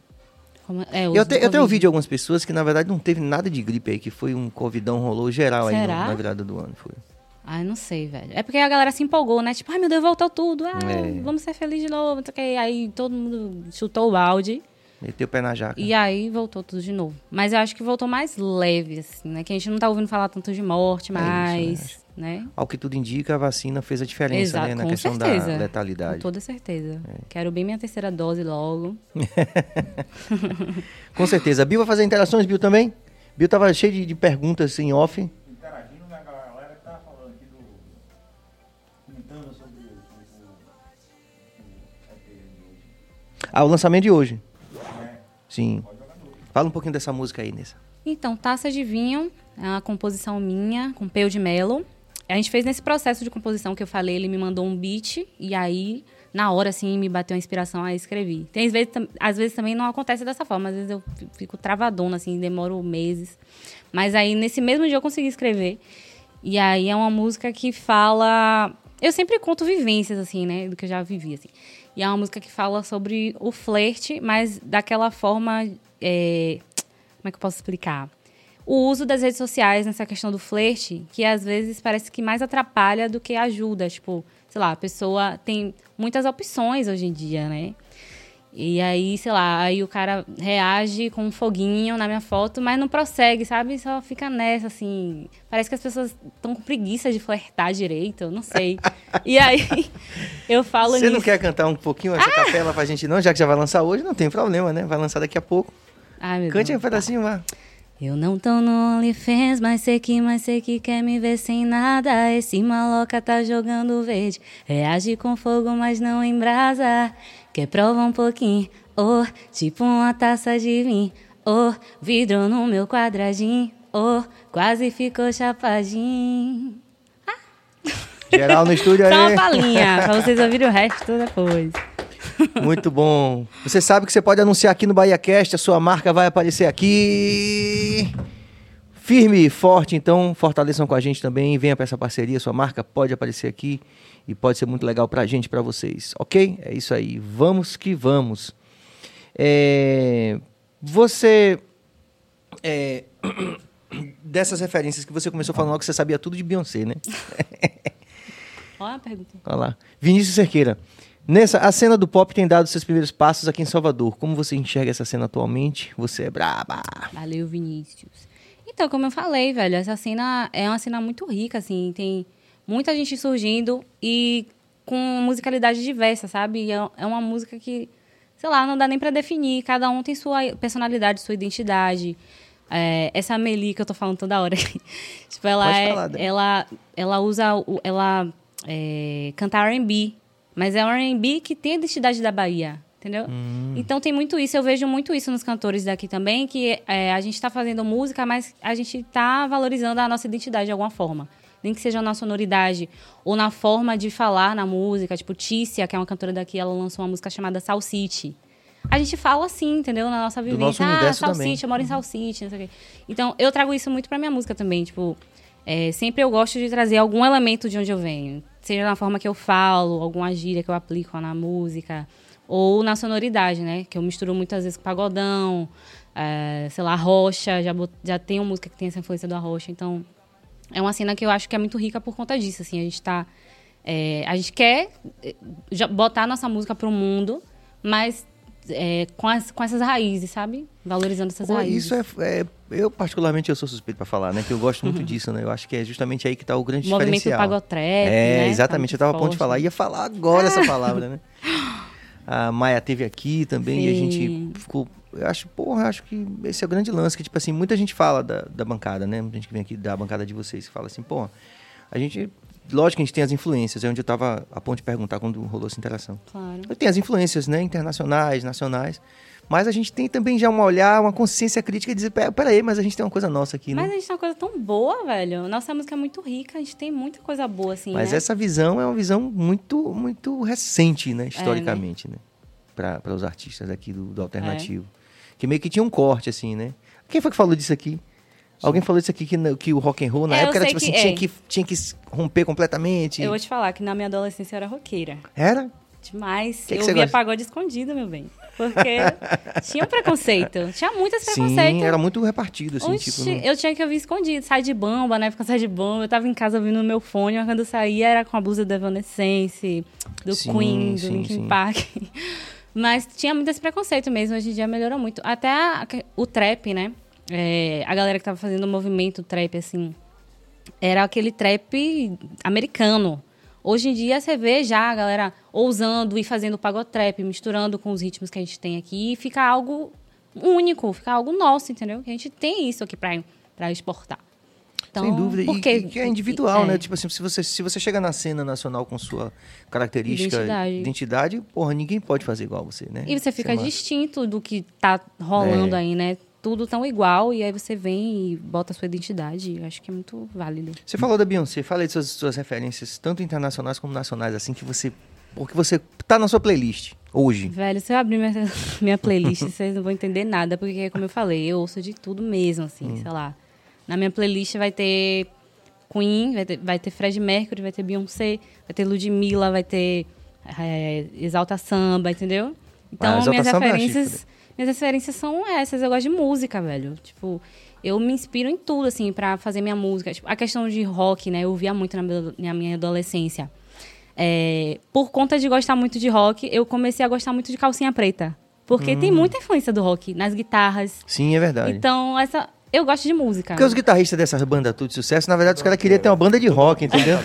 Como- é, Eu, os te, do eu tenho Covid. ouvido de algumas pessoas que, na verdade, não teve nada de gripe aí, que foi um covidão, rolou geral aí no- Será? na virada do ano. Foi. Ai, não sei, velho. É porque a galera se empolgou, né? Tipo, ai meu Deus, voltou tudo. Ah, É. vamos ser felizes de novo. Aí todo mundo chutou o balde. Meteu o pé na jaca. E aí voltou tudo de novo. Mas eu acho que voltou mais leve, assim, né? Que a gente não tá ouvindo falar tanto de morte É mais, isso, né? Ao que tudo indica, a vacina fez a diferença, Exato, né? Na com questão certeza. da Com letalidade. toda certeza. É. Quero bem minha terceira dose logo. Com certeza. Bill vai fazer interações, Bill também? Bill tava cheio de, de perguntas em off. Ah, o lançamento de hoje. Sim. Fala um pouquinho dessa música aí, Nessa. Então, Taça de Vinho é uma composição minha, com Peu de Melo. A gente fez nesse processo de composição que eu falei, ele me mandou um beat e aí, na hora, assim, me bateu a inspiração a escrever. Tem às vezes, às vezes também não acontece dessa forma, às vezes eu fi- fico travadona, assim, demoro meses. Mas aí, nesse mesmo dia, eu consegui escrever. E aí é uma música que fala. Eu sempre conto vivências, assim, né? Do que eu já vivi, assim. E é uma música que fala sobre o flerte, mas daquela forma. é, Como é que eu posso explicar? O uso das redes sociais nessa questão do flerte, que às vezes parece que mais atrapalha do que ajuda. Tipo, sei lá, a pessoa tem muitas opções hoje em dia, né? E aí, sei lá, aí o cara reage com um foguinho na minha foto, mas não prossegue, sabe? Só fica nessa, assim. Parece que as pessoas estão com preguiça de flertar direito, eu não sei. e aí, eu falo Você nisso. não quer cantar um pouquinho essa capela pra gente, não? Já que já vai lançar hoje, não tem problema, né? Vai lançar daqui a pouco. Ai, meu Cante Deus. um pedacinho, vá. Eu não tô no OnlyFans, mas sei que, mas sei que quer me ver sem nada. Esse maloca tá jogando verde. Reage com fogo, mas não embrasa. Quer prova um pouquinho, oh, tipo uma taça de vinho. Oh, vidro no meu quadradinho. Oh, quase ficou chapadinho. Geral no estúdio Só uma aí. palhinha, pra vocês ouvirem o resto depois. Muito bom. Você sabe que você pode anunciar aqui no Bahia Cast, a sua marca vai aparecer aqui. Firme e forte, então fortaleçam com a gente também, venha para essa parceria, sua marca pode aparecer aqui e pode ser muito legal pra gente, pra vocês, ok? É isso aí, vamos que vamos. É, você, é, dessas referências que você começou falando que você sabia tudo de Beyoncé, né? Olha a pergunta. Olha lá. Vinícius Cerqueira. Nessa, a cena do pop tem dado seus primeiros passos aqui em Salvador. Como você enxerga essa cena atualmente? Você é braba. Valeu, Vinícius. Então, como eu falei, velho, essa cena é uma cena muito rica, assim, tem muita gente surgindo e com musicalidade diversa, sabe? E é é uma música que, sei lá, não dá nem pra definir. Cada um tem sua personalidade, sua identidade. É, essa Meli que eu tô falando toda hora tipo, ela é. falar, Dé. ela, ela usa. Ela é, canta RB. Mas é um RB que tem a identidade da Bahia. Entendeu? Então tem muito isso, eu vejo muito isso nos cantores daqui também, que é, a gente está fazendo música, mas a gente está valorizando a nossa identidade de alguma forma. Nem que seja na sonoridade ou na forma de falar na música. Tipo, Tícia, que é uma cantora daqui, ela lançou uma música chamada Salsite. A gente fala assim, entendeu? Na nossa vivência. nosso ah, Salsite, eu moro em Salsite, não sei o quê. Então, eu trago isso muito pra minha música também. Tipo, é, sempre eu gosto de trazer algum elemento de onde eu venho. Seja na forma que eu falo, alguma gíria que eu aplico na música. Ou na sonoridade, né? Que eu misturo muitas vezes com pagodão, é, sei lá, rocha. Já, já tenho música que tem essa influência da rocha. Então, é uma cena que eu acho que é muito rica por conta disso. Assim, a gente tá. é, a gente quer é, botar a nossa música pro mundo, mas é, com, as- com essas raízes, sabe? Valorizando essas Pô, raízes. isso é, é- Eu, particularmente, eu sou suspeito pra falar, né? Que eu gosto muito disso, né? Eu acho que é justamente aí que tá o grande O Uhum. movimento diferencial. pagotrap, É, né? exatamente. Tá eu tava a ponto de falar. Ia falar agora essa palavra, né? A Maia teve aqui também e a Sim. gente ficou... Eu acho, porra, acho que esse é o grande lance. Que, tipo assim, muita gente fala da, da bancada, né? Muita gente que vem aqui da bancada de vocês que fala assim, pô, a gente... Lógico que a gente tem as influências. É onde eu tava a ponto de perguntar quando rolou essa interação. Claro. Tem as influências, né? Internacionais, nacionais. Mas a gente tem também já um olhar, uma consciência crítica de dizer, "Pera- peraí, mas a gente tem uma coisa nossa aqui, né? Mas a gente tem uma coisa tão boa, velho. Nossa música é muito rica, a gente tem muita coisa boa, assim, Mas né? essa visão é uma visão muito, muito recente, né? Historicamente, né? Para os artistas aqui do, do alternativo. Que meio que tinha um corte, assim, né? Quem foi que falou disso aqui? Alguém falou isso aqui que, que o rock and roll na É, época era tipo assim, que tinha, é. que, tinha que romper completamente. Eu vou te falar que na minha adolescência eu era roqueira. Era? Demais. Que que eu via gosta? pagode escondido, meu bem. Porque tinha um preconceito. Tinha muito esse Sim, era muito repartido, assim, Oxi, tipo. eu tinha que ouvir escondido. Sai de bomba, na época sai de bomba. Eu tava em casa ouvindo no meu fone, mas quando eu saía era com a blusa do Evanescence, do Sim, Queen, do sim, Linkin sim. Park. Mas tinha muito esse preconceito mesmo. Hoje em dia melhorou muito. Até a- o trap, né? É, a galera que tava fazendo o movimento trap, assim, era aquele trap americano. Hoje em dia você vê já a galera ousando e fazendo pagotrap, misturando com os ritmos que a gente tem aqui e fica algo único, fica algo nosso, entendeu? Que a gente tem isso aqui pra, pra exportar. Então, Sem dúvida. Porque- E, que é individual, é. né? Tipo assim, se você, se você chega na cena nacional com sua característica, Identidade. identidade, porra, ninguém pode fazer igual você, né? E você fica é distinto do que tá rolando É. aí, né? Tudo tão igual, e aí você vem e bota a sua identidade. Eu acho que é muito válido. Você falou da Beyoncé, falei de suas, suas referências, tanto internacionais como nacionais, assim, que você. Porque você tá na sua playlist hoje. Velho, se eu abrir minha, minha playlist, vocês não vão entender nada, porque, como eu falei, eu ouço de tudo mesmo, assim, Hum. sei lá. Na minha playlist vai ter Queen, vai ter, vai ter Fred Mercury, vai ter Beyoncé, vai ter Ludmilla, vai ter é, Exalta Samba, entendeu? Então, Ah, minhas Samba referências, minhas referências são essas. Eu gosto de música, velho. Tipo, eu me inspiro em tudo, assim, pra fazer minha música. Tipo, a questão de rock, né? Eu ouvia muito na minha- adolescência. É, por conta de gostar muito de rock, eu comecei a gostar muito de calcinha preta. Porque tem muita influência do rock nas guitarras. Sim, é verdade. Então, essa. Eu gosto de música. Porque os guitarristas dessas bandas tudo de sucesso, na verdade, os caras queriam ter uma banda de rock, entendeu?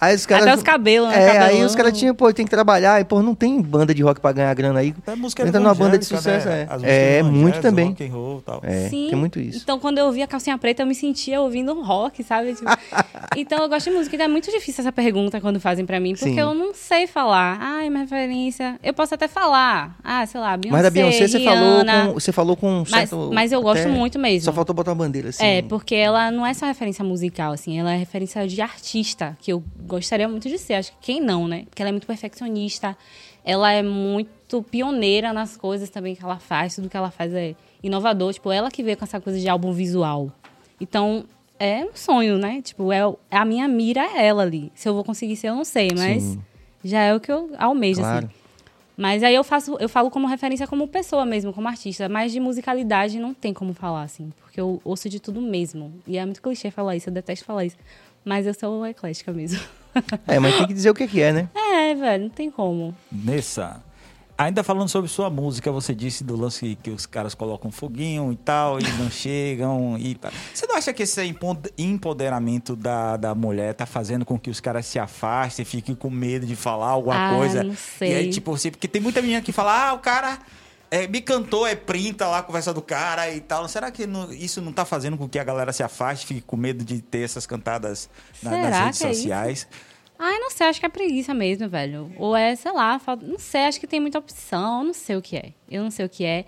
Aí os caras. Até os cabelos, né? É, aí Cabelão. os caras tinham, pô, tem que trabalhar, e, pô, não tem banda de rock pra ganhar grana aí. Até música Entra numa banda de sucesso, né? é. É, muito também. Rock and roll e tal. É, Sim. tem muito isso. Então, quando eu ouvia Calcinha Preta, eu me sentia ouvindo um rock, sabe? Tipo, então, eu gosto de música. Então, é muito difícil essa pergunta quando fazem pra mim, porque Sim. eu não sei falar. Ah, é uma referência. Eu posso até falar. Ah, sei lá, Beyoncé, Mas da Beyoncé você falou com. Você falou com um Mas, certo. mas eu gosto até- muito mesmo. Só faltou botar uma bandeira assim. É, porque ela não é só referência musical, assim, ela é referência de artista, que eu gostaria muito de ser. Acho que quem não, né? Porque ela é muito perfeccionista, ela é muito pioneira nas coisas também que ela faz, tudo que ela faz é inovador. Tipo, ela que veio com essa coisa de álbum visual. Então, é um sonho, né? Tipo, é, a minha mira é ela ali. Se eu vou conseguir ser, eu não sei, mas Sim. já é o que eu almejo, Claro. assim. Mas aí eu faço, eu falo como referência como pessoa mesmo, como artista. Mas de musicalidade não tem como falar, assim. Porque eu ouço de tudo mesmo. E é muito clichê falar isso, eu detesto falar isso. Mas eu sou eclética mesmo. É, mas tem que dizer o que que é, né? é, velho, não tem como. Nessa. Ainda falando sobre sua música, você disse do lance que, os caras colocam foguinho e tal, e não chegam e tal. Você não acha que esse empo- empoderamento da, da mulher tá fazendo com que os caras se afastem, fiquem com medo de falar alguma Ah, coisa? não sei. E aí, tipo assim, porque tem muita menina que fala, ah, o cara é, me cantou, é printa lá a conversa do cara e tal. Será que não- isso não tá fazendo com que a galera se afaste, fique com medo de ter essas cantadas na- nas redes é sociais? Ai, não sei, acho que é preguiça mesmo, velho. Ou é, sei lá, falta, não sei, acho que tem muita opção, não sei o que é. Eu não sei o que é.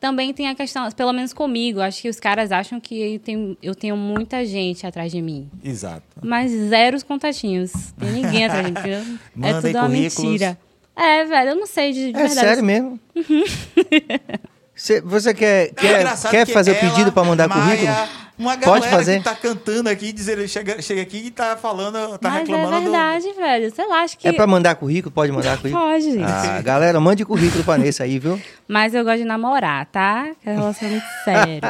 Também tem a questão, pelo menos comigo, acho que os caras acham que eu tenho, eu tenho muita gente atrás de mim. Exato. Mas zero os contatinhos. Tem ninguém atrás de mim. É tudo uma mentira. É, velho, eu não sei de, de É verdade. sério mesmo? Cê- você quer, É quer, engraçado quer que fazer o pedido pra mandar Maia, currículo? Uma galera Pode fazer. que tá cantando aqui, dizendo, chega, chega aqui e tá falando, tá Mas reclamando é verdade, velho. Sei lá, acho que. É pra mandar currículo? Pode mandar currículo? Pode, gente. Ah, galera, mande currículo pra Nessa aí, viu? Mas eu gosto de namorar, tá? Que é um relacionamento sério.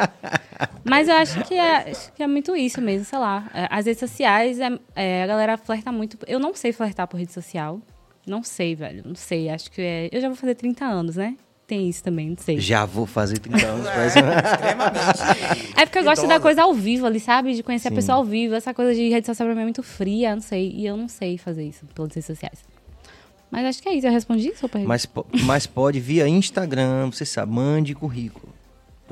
Mas eu acho que, é, acho que é muito isso mesmo, sei lá. É, As redes sociais, é, é, a galera flerta muito. Eu não sei flertar por rede social. Não sei, velho. Não sei. Acho que é. Eu já vou fazer 30 anos, né? Tem isso também, não sei. Já vou fazer 30 anos. É, mas- extremamente. É porque eu gosto da coisa ao vivo ali, sabe? De conhecer Sim. a pessoa ao vivo. Essa coisa de rede social pra mim é muito fria, não sei. E eu não sei fazer isso pelas redes sociais. Mas acho que é isso. Eu respondi sua pergunta. Mas, po- mas pode via Instagram, você sabe, mande currículo.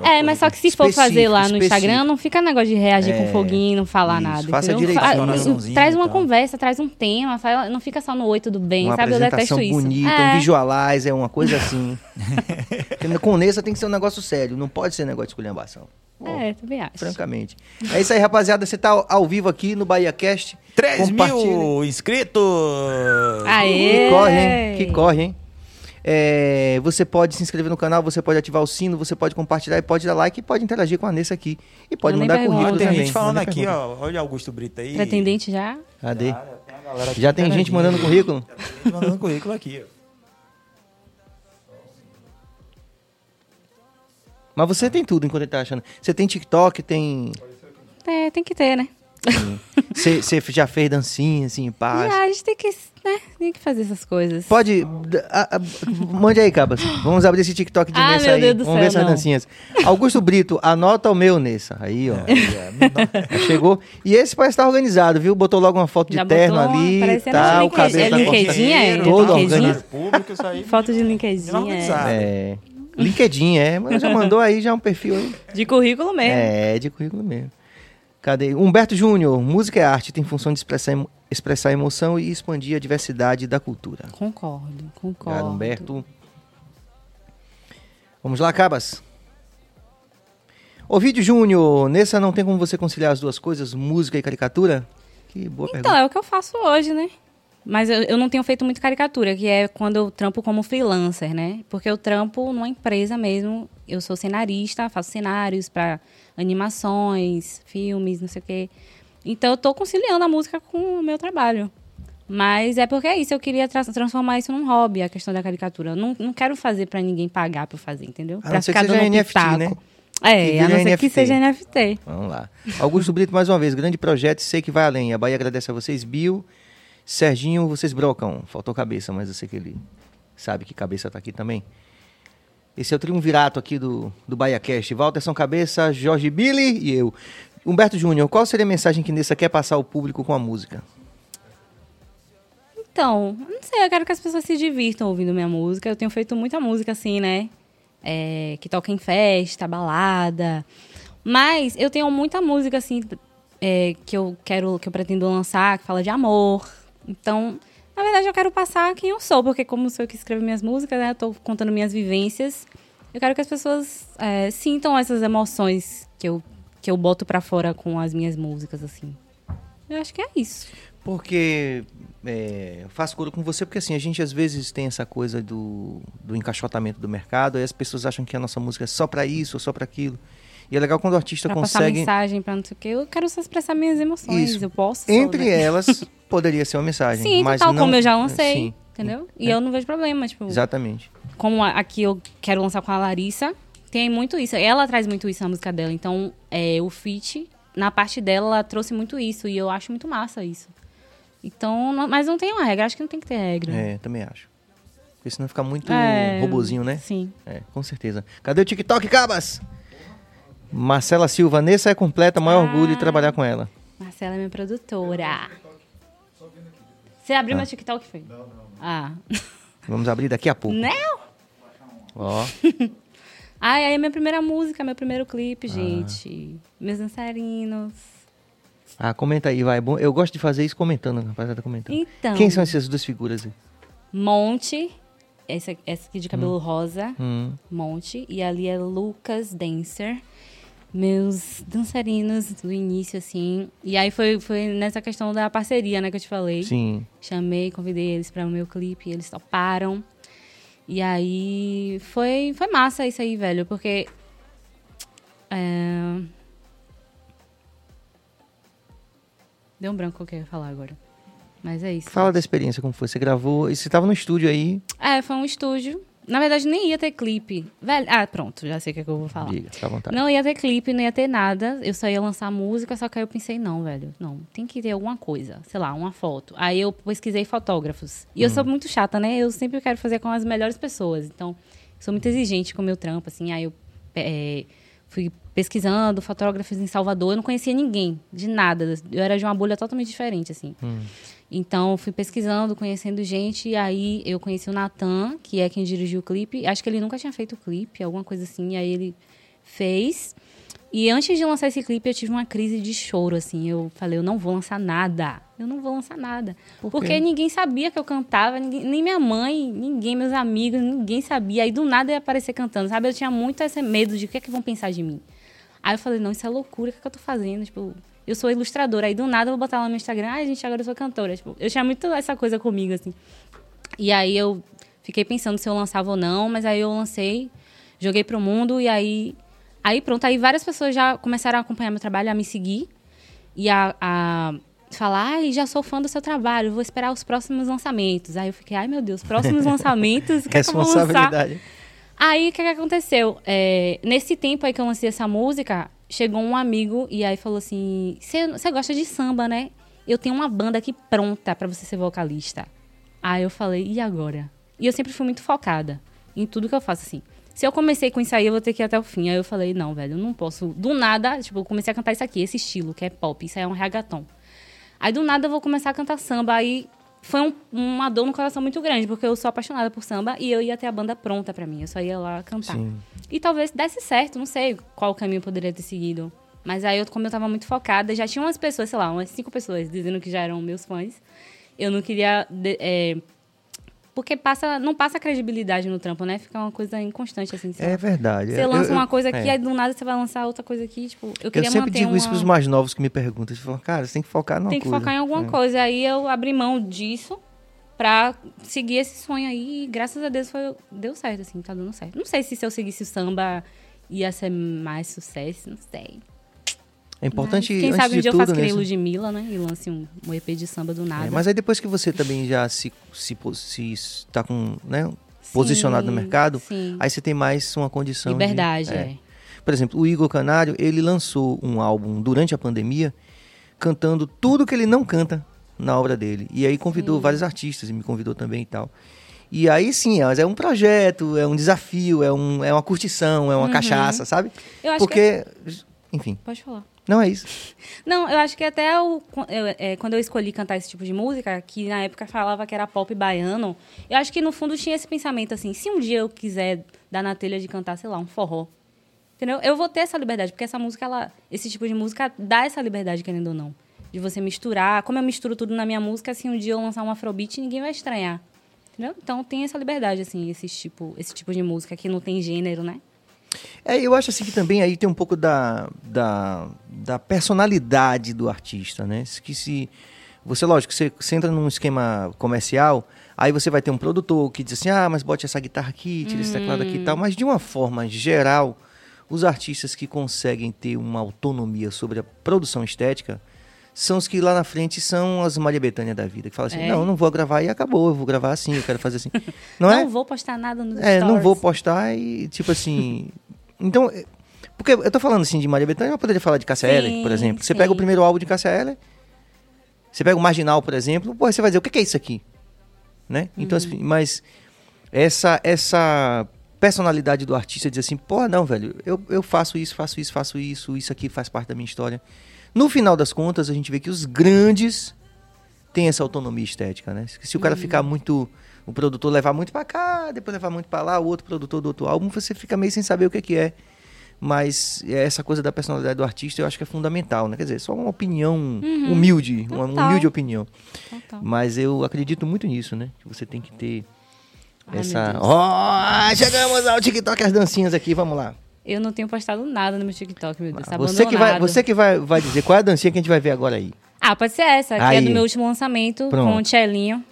É, mas só que se for fazer lá no específico. Instagram, não fica negócio de reagir com É, foguinho, não falar isso, nada. faça entendeu? direitinho. Traz uma conversa, traz um tema, fala- não fica só no oi, tudo bem, Uma sabe? Eu detesto isso. bonita, é. um visualizer, uma coisa assim. Porque com Nessa tem que ser um negócio sério, não pode ser negócio de esculhambação. É, também acho. Francamente. É isso aí, rapaziada. Você tá ao- vivo aqui no Bahia Cast. 3 Compartilhe. mil inscritos! Aê! Que corre, hein? Que corre, hein? É, você pode se inscrever no canal, você pode ativar o sino, você pode compartilhar e pode dar like e pode interagir com a Nessa aqui. E pode mandar currículo tem também. gente falando aqui, pergunta. ó. Olha Augusto Brito aí. Pretendente já? Cadê? Já, tem Já tem gente mandando currículo? Já tem gente mandando currículo aqui, ó. Mas você tem tudo enquanto ele tá achando. Você tem TikTok, tem. É, tem que ter, né? Você já fez dancinha, assim, paz. Ah, a gente tem que, né? Tem que fazer essas coisas. Pode. a- a- mande aí, Cabas. Vamos abrir esse TikTok de Ah, Nessa meu aí. Deus do Vamos céu, ver essas não. dancinhas. Augusto Brito, anota o meu Nessa. Aí, ó. É, dá- Já Chegou. E esse parece estar organizado, viu? Botou logo uma foto de Já terno botou ali. parecendo Tá, o cabelo LinkedIn, tá é cortado. LinkedIn, é? Todo LinkedIn? organizado. público, isso aí. Foto de LinkedIn, é. Organizado. É. LinkedIn, é. Mas já mandou aí já um perfil aí. De currículo mesmo. É, de currículo mesmo. Cadê? Humberto Júnior, música é arte, tem função de expressar, expressar emoção e expandir a diversidade da cultura. Concordo, concordo. Obrigado, Humberto. Vamos lá, Cabas. Ovidio Júnior, nessa não tem como você conciliar as duas coisas, música e caricatura? Que boa Então, pergunta. é o que eu faço hoje, né? Mas eu, eu não tenho feito muito caricatura, que é quando eu trampo como freelancer, né? Porque eu trampo numa empresa mesmo. Eu sou cenarista, faço cenários para animações, filmes, não sei o quê. Então eu tô conciliando a música com o meu trabalho. Mas é porque é isso, eu queria tra- transformar isso num hobby, a questão da caricatura. Eu não, não quero fazer para ninguém pagar pra eu fazer, entendeu? A Pra não ser que ficar seja NFT, pitaco. né? É, a não ser NFT. que seja NFT. Vamos lá. Augusto Brito, mais uma vez, grande projeto, sei que vai além. A Bahia agradece a vocês, Bill. Serginho, vocês brocam. Faltou cabeça, mas eu sei que ele sabe que cabeça tá aqui também. Esse é o triunvirato aqui do, do BahiaCast. Walter São Cabeça, Jorge Billy e eu. Humberto Júnior, qual seria a mensagem que Nessa quer passar ao público com a música? Então, não sei, eu quero que as pessoas se divirtam ouvindo minha música. Eu tenho feito muita música assim, né? É, que toca em festa, balada. Mas eu tenho muita música assim é, que eu quero, que eu pretendo lançar, que fala de amor. Então, na verdade, eu quero passar quem eu sou, porque como sou eu que escrevo minhas músicas, né? Eu tô contando minhas vivências. Eu quero que as pessoas é, sintam essas emoções que eu, que eu boto para fora com as minhas músicas, assim. Eu acho que é isso. Porque é, eu faço coro com você porque assim, a gente às vezes tem essa coisa do, do encaixotamento do mercado, e as pessoas acham que a nossa música é só para isso ou só para aquilo. E é legal quando o artista pra consegue. Passar mensagem pra não sei o quê. Eu quero só expressar minhas emoções. Isso. Eu posso. só, Entre né? elas, poderia ser uma mensagem. Sim, mas tal não... como eu já lancei. Sim, Entendeu? E É. eu não vejo problema. Tipo, exatamente. como aqui eu quero lançar com a Larissa, tem muito isso. Ela traz muito isso na música dela. Então, é, o feat, na parte dela, ela trouxe muito isso. E eu acho muito massa isso. Então, não- mas não tem uma regra. Acho que não tem que ter regra. É, também acho. Porque senão fica muito É, robozinho, né? Sim. É, com certeza. Cadê o TikTok, Cabas? Marcela Silva, Nessa é completa, maior Ah. orgulho de trabalhar com ela. Marcela é minha produtora. Você abriu meu TikTok, foi? Não, não. Ah. Vamos abrir daqui a pouco. Não! Ó, Ai, aí é minha primeira música, meu primeiro Ah. clipe, gente. Meus dançarinos. ah, comenta aí, vai. Bom, Eu gosto de fazer isso comentando, rapaziada, comentando. Então. Quem são essas duas figuras aí? Monte, essa, essa aqui de cabelo rosa, Hum, Monte, e ali é Lucas Dancer. Meus dançarinos do início, assim. E aí foi, foi nessa questão da parceria, né, que eu te falei. sim. Chamei, convidei eles para o meu clipe, eles toparam. E aí foi, foi massa isso aí, velho, porque. é, Deu um branco o que eu ia falar agora. Mas é isso. Fala da experiência, como foi. Você gravou, você tava no estúdio aí. É, foi um estúdio. Na verdade, nem ia ter clipe. Velho, ah, pronto, já sei o que, é que eu vou falar. Diga, fica à vontade. Não ia ter clipe, não ia ter nada. Eu só ia lançar música, só que aí eu pensei, não, velho, não, tem que ter alguma coisa, sei lá, uma foto. Aí eu pesquisei fotógrafos. E eu sou muito chata, né? Eu sempre quero fazer com as melhores pessoas. Então, sou muito exigente com o meu trampo, assim. Aí eu é, fui pesquisando fotógrafos em Salvador. Eu não conhecia ninguém, de nada. Eu era de uma bolha totalmente diferente, assim. Então, fui pesquisando, conhecendo gente, e aí eu conheci o Natan, que é quem dirigiu o clipe. Acho que ele nunca tinha feito o clipe, alguma coisa assim, e aí ele fez. E antes de lançar esse clipe, eu tive uma crise de choro, assim. Eu falei, eu não vou lançar nada. Eu não vou lançar nada. Por Porque ninguém sabia que eu cantava, ninguém- nem minha mãe, ninguém, meus amigos, ninguém sabia. Aí do nada eu ia aparecer cantando, sabe? Eu tinha muito esse medo de o que é que vão pensar de mim. Aí eu falei, não, isso é loucura, o que, é que eu tô fazendo? Tipo, eu sou ilustradora. Aí do nada eu vou botar lá no Instagram, ai, gente, agora eu sou cantora. Tipo, eu tinha muito essa coisa comigo, assim. E aí eu fiquei pensando se eu lançava ou não, mas aí eu lancei, joguei pro mundo e aí. Aí pronto, aí várias pessoas já começaram a acompanhar meu trabalho, a me seguir e a, a falar, ai, já sou fã do seu trabalho, vou esperar os próximos lançamentos. Aí eu fiquei, ai meu Deus, próximos lançamentos, que, é Aí, o que, que aconteceu? É, nesse tempo aí que eu lancei essa música, chegou um amigo e aí falou assim: Você gosta de samba, né? Eu tenho uma banda aqui pronta pra você ser vocalista. Aí eu falei: E agora? E eu sempre fui muito focada em tudo que eu faço, assim. Se eu comecei com isso aí, eu vou ter que ir até o fim. Aí eu falei: Não, velho, eu não posso. Do nada, tipo, eu comecei a cantar isso aqui, esse estilo, que é pop. Isso aí é um reggaeton. Aí do nada eu vou começar a cantar samba. Aí foi um- uma dor no coração muito grande, porque eu sou apaixonada por samba e eu ia ter a banda pronta pra mim. Eu só ia lá cantar. Sim. E talvez desse certo, não sei qual caminho eu poderia ter seguido. Mas aí, eu, como eu tava muito focada, já tinha umas pessoas, sei lá, umas cinco pessoas dizendo que já eram meus fãs. Eu não queria. de- é, porque passa, não passa credibilidade no trampo, né? Fica uma coisa inconstante, assim. É lá. verdade. Você Eu- lança eu- uma coisa aqui, é. aí do nada você vai lançar outra coisa aqui. Tipo, eu Eu queria sempre manter digo uma... isso pros mais novos que me perguntam. Eles falam, cara, você tem que focar numa Tem que coisa. focar em alguma É. coisa. Aí eu abri mão disso pra seguir esse sonho aí. E graças a Deus foi, deu certo, assim, tá dando certo. Não sei se se eu seguisse o samba ia ser mais sucesso, não sei. É importante, Mas quem sabe um dia eu tudo, faço que né, nem isso- Ludmilla, né? E lance um, um EP de samba do nada. É, mas aí depois que você também já se, se, po- se está com, né, posicionado no Sim, mercado, sim. aí você tem mais uma condição de- Liberdade, é. Por exemplo, o Igor Canário, ele lançou um álbum durante a pandemia, cantando tudo que ele não canta na obra dele. E aí convidou vários artistas e me convidou também e tal. E aí sim, mas é um projeto, é um desafio, é, um, é uma curtição, é uma cachaça, sabe? Uhum. Eu acho Porque, enfim, Pode falar. Não é isso. Não, eu acho que até o, eu, é, quando eu escolhi cantar esse tipo de música, que na época falava que era pop baiano, eu acho que no fundo tinha esse pensamento assim, se um dia eu quiser dar na telha de cantar, sei lá, um forró, entendeu? Eu vou ter essa liberdade, porque essa música, ela, esse tipo de música dá essa liberdade, querendo ou não. De você misturar, como eu misturo tudo na minha música, se um dia eu lançar um afrobeat, ninguém vai estranhar. Entendeu? Então tem essa liberdade, assim, esse tipo, esse tipo de música que não tem gênero, né? É, eu acho assim que também aí tem um pouco da, da, da personalidade do artista, né? Que se você, lógico, você, você entra num esquema comercial, aí você vai ter um produtor que diz assim, ah, mas bote essa guitarra aqui, tira esse teclado aqui e tal, mas de uma forma geral, os artistas que conseguem ter uma autonomia sobre a produção estética são os que lá na frente são as Maria Bethânia da vida, que falam assim, É. não, não vou gravar e acabou, eu vou gravar assim, eu quero fazer assim. Não, Não, é? vou postar nada no É, não vou postar e, tipo assim. Então, é, porque eu tô falando assim de Maria Bethânia, eu poderia falar de Cássia Sim, Eller, por exemplo. Você sim. pega o primeiro álbum de Cássia Eller, você pega o Marginal, por exemplo, pô, você vai dizer, o que é isso aqui? Né? Então, Uhum. assim, mas essa, essa personalidade do artista diz assim, pô, não, velho, eu, eu faço isso, faço isso, faço isso, isso aqui faz parte da minha história. No final das contas, a gente vê que os grandes têm essa autonomia estética, né? Se o cara ficar muito. O produtor levar muito pra cá, depois levar muito pra lá, o outro produtor do outro álbum, você fica meio sem saber o que, que é. Mas essa coisa da personalidade do artista eu acho que é fundamental, né? Quer dizer, só uma opinião humilde, uma Total. humilde opinião. Total. Mas eu acredito muito nisso, né? Que você tem que ter Ai, essa. Ó, chegamos ao TikTok, as dancinhas aqui, vamos lá. Eu não tenho postado nada no meu TikTok, meu Deus. Tá você que, vai, você que vai, vai dizer qual é a dancinha que a gente vai ver agora aí. Ah, pode ser essa, que é Aí. do meu último lançamento, Pronto. com o Tchelinho.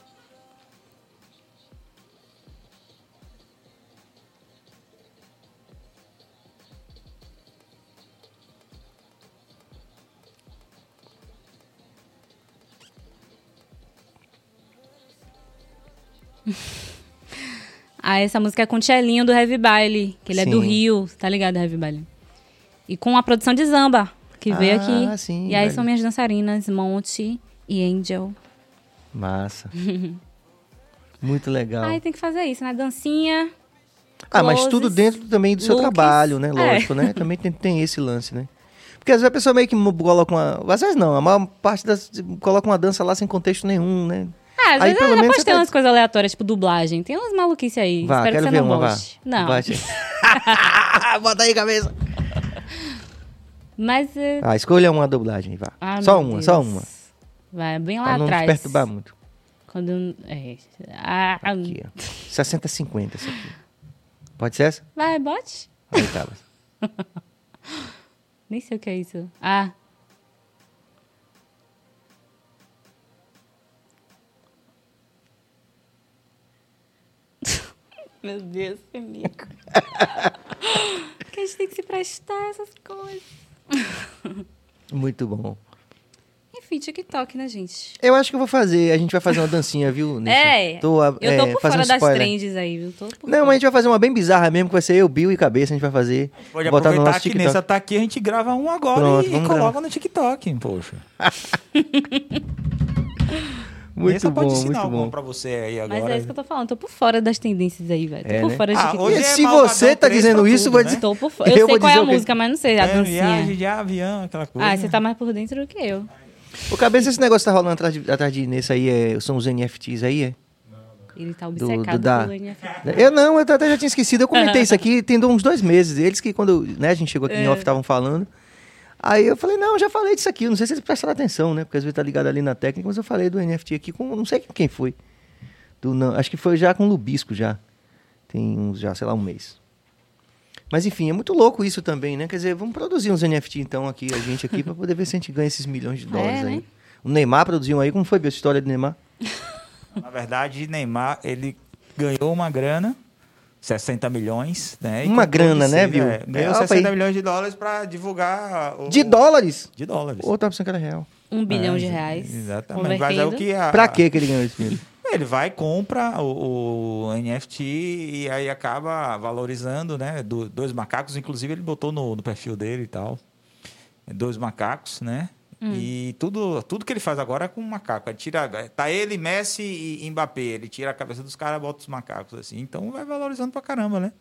Ah, essa música é com o Tchelinho do Heavy Baile, que ele é do Sim. Rio, tá ligado, Heavy Baile? E com a produção de Zamba, que veio Ah, aqui. sim, e aí velho. são minhas dançarinas, Monte e Angel. Massa. Muito legal. Aí tem que fazer isso, né? Dancinha. Ah, mas closes, tudo dentro também do seu looks. trabalho, né? É. Lógico, né? Também tem, tem esse lance, né? Porque às vezes a pessoa meio que coloca uma. Às vezes não, a maior parte das. coloca uma dança lá sem contexto nenhum, né? Ah, às Aí, vezes pelo menos, postei você tá- umas coisas aleatórias, tipo dublagem. Tem umas maluquices aí. Vá, Espero que ver você não uma, vá. goste. Não. Bate. Bota aí, cabeça. Mas. eh, Ah, escolha uma dublagem, vá. ah, só uma, Deus. só uma. Vai bem lá Pra não atrás. perturbar muito. Quando. É. Ah, Aqui, ó. 60-50 essa aqui. Pode ser essa? vai, bote. Aí tá. Nem sei o que é isso. Ah. Meu Deus, amigo. que a gente tem que se prestar a essas coisas. Muito bom. Enfim, TikTok, né, gente? Eu acho que eu vou fazer. A gente vai fazer uma dancinha, viu? Nisso. É, Tô, a- eu é, tô por fazendo fora das spoiler. trends aí, viu? Tô por Não, mas a gente vai fazer uma bem bizarra mesmo, que vai ser eu, Bill e Cabeça, a gente vai fazer. Pode botar no aproveitar nosso que TikTok. nessa tá aqui, a gente grava um agora Pronto, e vamos coloca gravar. no TikTok, poxa. Muito Essa bom, pode ensinar muito alguma bom. pra você aí Mas agora. é isso que eu tô falando. Tô por fora das tendências aí, velho. Tô É, por né? fora de Ah, TikTok. hoje E é se Malvadão você tá 3 dizendo isso, tudo, vou né? dizer- Tô por fora. Eu Eu, vou sei qual é dizer a o quê? música, mas não sei a É, dancinha. viagem de avião, aquela coisa. Ah, você tá mais por dentro do que eu. O Cabeça, esse negócio que tá rolando atrás de, atrás de Inês aí, é, são os NFTs aí, é? Ele tá Do- obcecado do da- pelo NFT. Eu não, eu até já tinha esquecido. Eu comentei isso aqui tem uns dois meses. Eles que quando né, a gente chegou aqui em É. off estavam falando. Aí eu falei, não, já falei disso aqui. Eu não sei se eles prestaram atenção, né? Porque às vezes tá ligado ali na técnica, mas eu falei do NFT aqui com. Não sei quem foi. Do, não, acho que foi já com o Lubisco já. Tem uns, já, sei lá, um mês. Mas enfim, é muito louco isso também, né? Quer dizer, vamos produzir uns NFT então aqui, a gente aqui, pra poder ver se a gente ganha esses milhões de dólares É, aí. né? O Neymar produziu um aí, como foi a história do Neymar? Na verdade, Neymar, ele ganhou uma grana, 60 milhões, né? e Uma grana, né, viu? é, ganhou É, opa 60 aí. milhões de dólares pra divulgar... O, De dólares? De dólares. Ou pensando que era real? Um bilhão de reais. Exatamente. Mas é o que a, Pra que que ele ganhou esse dinheiro? Ele vai, compra o, o NFT e aí acaba valorizando, né? Do- dois macacos, inclusive ele botou no, no perfil dele e tal. Dois macacos, né? E tudo, tudo que ele faz agora é com macaco. Ele tira, tá ele, Messi e Mbappé. Ele tira a cabeça dos caras bota os macacos, assim. Então vai valorizando pra caramba, né?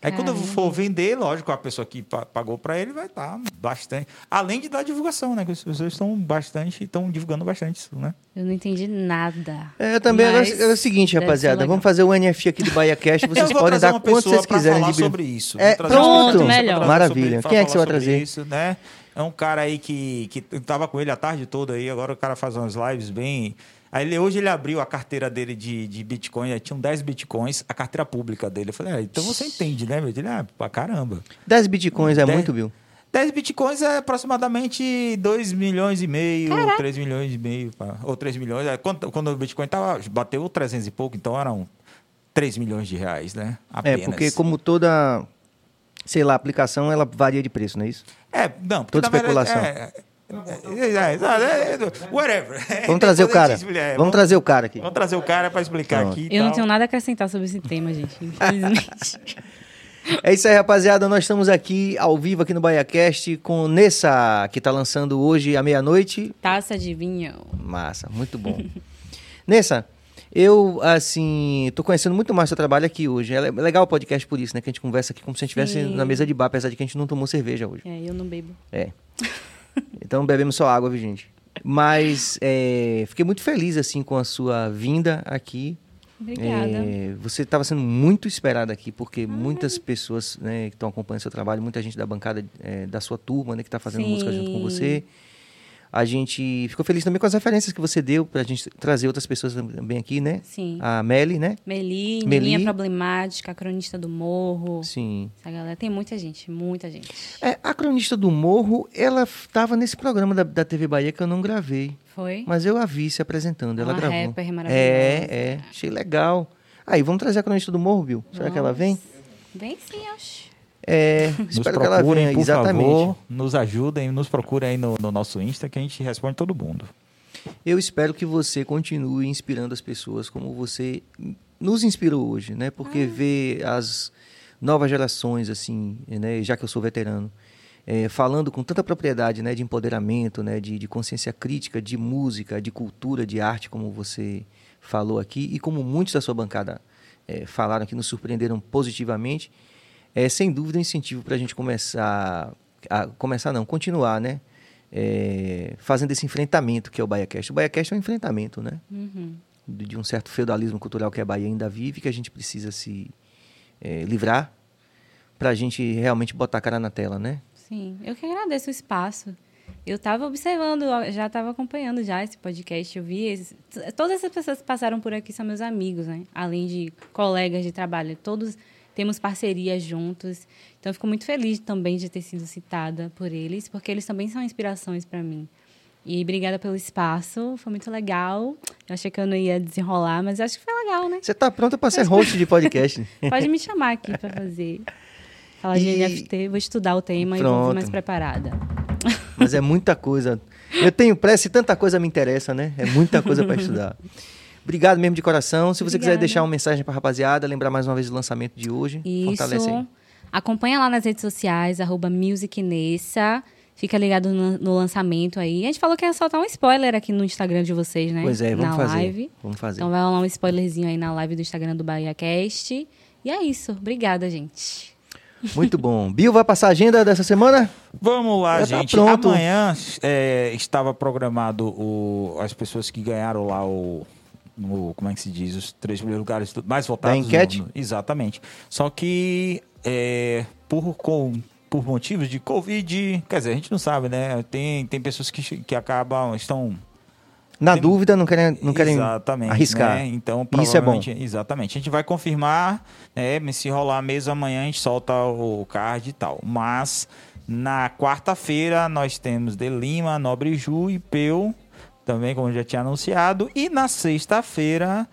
Aí quando eu for vender, lógico, a pessoa que pa- pagou pra ele vai estar bastante. Além de dar divulgação, né? Que as pessoas estão bastante, estão divulgando bastante isso, né? Eu não entendi nada. É, eu também. É o seguinte, rapaziada. Vamos fazer o NFT aqui do Bahia Cash. Vocês podem dar quanto vocês quiserem falar de sobre isso. É, Vou trazer uma pronto. Melhor. Maravilha. Quem é que você vai trazer? Isso, né? É um cara aí que, que eu tava com ele a tarde toda aí, agora o cara faz umas lives bem. Aí ele, hoje ele abriu a carteira dele de, de Bitcoin, aí tinham 10 Bitcoins, a carteira pública dele. Eu falei, ah, então você entende, né, meu? Ele, ah, pra caramba. 10 bitcoins é Dez- muito, Bill. 10 bitcoins é aproximadamente 2 milhões e meio, 3 milhões e meio, ou 3 milhões. É, Quando, quando o Bitcoin tava, bateu 300 e pouco, então eram 3 milhões de reais, né? É, Apenas. porque como toda, sei lá, aplicação, ela varia de preço, não é isso? É, não, porque Toda especulação. É, é, é, é, é, whatever. Vamos trazer o cara. é, Vamos trazer o cara aqui. Vamos trazer o cara para explicar Pronto. aqui. e Eu não tenho nada a acrescentar sobre esse tema, gente. Infelizmente. É isso aí, rapaziada. Nós estamos aqui ao vivo aqui no BaiaCast com Nessa, que tá lançando hoje à meia-noite. Taça de vinho. Massa, muito bom. Nessa, eu, assim, tô conhecendo muito mais seu trabalho aqui hoje. É le- legal o podcast por isso, né? Que a gente conversa aqui como se a gente estivesse na mesa de bar, apesar de que a gente não tomou cerveja hoje. É, eu não bebo. É. Então bebemos só água, viu, gente? Mas é, fiquei muito feliz, assim, com a sua vinda aqui. Obrigada. É, você estava sendo muito esperada aqui, porque muitas pessoas né, que estão acompanhando seu trabalho, muita gente da bancada é, da sua turma, né, que está fazendo Sim. música junto com você. A gente ficou feliz também com as referências que você deu para a gente trazer outras pessoas também aqui, né? Sim. A Meli, né? Meli, Meli. Nininha Problemática, Cronista do Morro. Sim. Essa galera. Tem muita gente, muita gente. É, a cronista do Morro, ela estava nesse programa da, da TV Bahia que eu não gravei. Foi? Mas eu a vi se apresentando, ela Uma gravou. rapper maravilhosa. É, é, achei legal. Aí, vamos trazer a cronista do Morro, Bill? Será que ela vem? Bem sim, acho. É, Nos espero que ela venha, por exatamente. favor, nos ajudem, nos procurem aí no, no nosso Insta que a gente responde todo mundo. Eu espero que você continue inspirando as pessoas como você nos inspirou hoje, né? Porque ver as novas gerações, assim, né? Já que eu sou veterano, é, falando com tanta propriedade, né? De empoderamento, né? De, de consciência crítica, de música, de cultura, de arte, como você falou aqui e como muitos da sua bancada é, falaram que nos surpreenderam positivamente, é sem dúvida um incentivo para a gente começar, a, começar não, continuar, né? É, fazendo esse enfrentamento que é o BaiaCast. O BaiaCast é um enfrentamento, né? Uhum. De, de um certo feudalismo cultural que a Bahia ainda vive, que a gente precisa se é, livrar para a gente realmente botar a cara na tela, né? Sim, eu que agradeço o espaço. Eu estava observando, já estava acompanhando já esse podcast. Eu vi. todas essas pessoas que passaram por aqui são meus amigos, né? Além de colegas de trabalho. Todos temos parcerias juntos. Então, eu fico muito feliz também de ter sido citada por eles, porque eles também são inspirações para mim. E obrigada pelo espaço, foi muito legal. Eu achei que eu não ia desenrolar, mas acho que foi legal, né? Você está pronta para ser host de podcast? Pode me chamar aqui para fazer. Falar de E- NFT, vou estudar o tema e vou Pronto. vir mais preparada. Mas é muita coisa. Eu tenho pressa e tanta coisa me interessa, né? É muita coisa para estudar. Obrigado mesmo de coração. Se você quiser Obrigada. deixar uma mensagem para rapaziada, lembrar mais uma vez do lançamento de hoje, fortalece aí. Isso. Acompanha lá nas redes sociais, arroba musicnessa. Fica ligado no, no lançamento aí. A gente falou que ia soltar um spoiler aqui no Instagram de vocês, né? Pois é, vamos na fazer. live. Vamos fazer. Então vai rolar um spoilerzinho aí na live do Instagram do BahiaCast. E é isso. Obrigada, gente. Muito bom. Bill, vai passar a agenda dessa semana? Vamos lá, Já tá gente. pronto. Amanhã é, estava programado o, as pessoas que ganharam lá o, o- Como é que se diz? Os três primeiros lugares mais votados. no- enquete? no- exatamente. Só que é, por, com, por motivos de Covid, quer dizer, a gente não sabe, né? Tem, tem pessoas que, que acabam, estão Na Tem- dúvida, não querem, não querem arriscar. né? Então, Isso é bom. Exatamente. A gente vai confirmar, né? Se rolar mesmo amanhã, a gente solta o card e tal. Mas na quarta-feira nós temos De Lima, Nobre Ju e Peu, também como já tinha anunciado. E na sexta-feira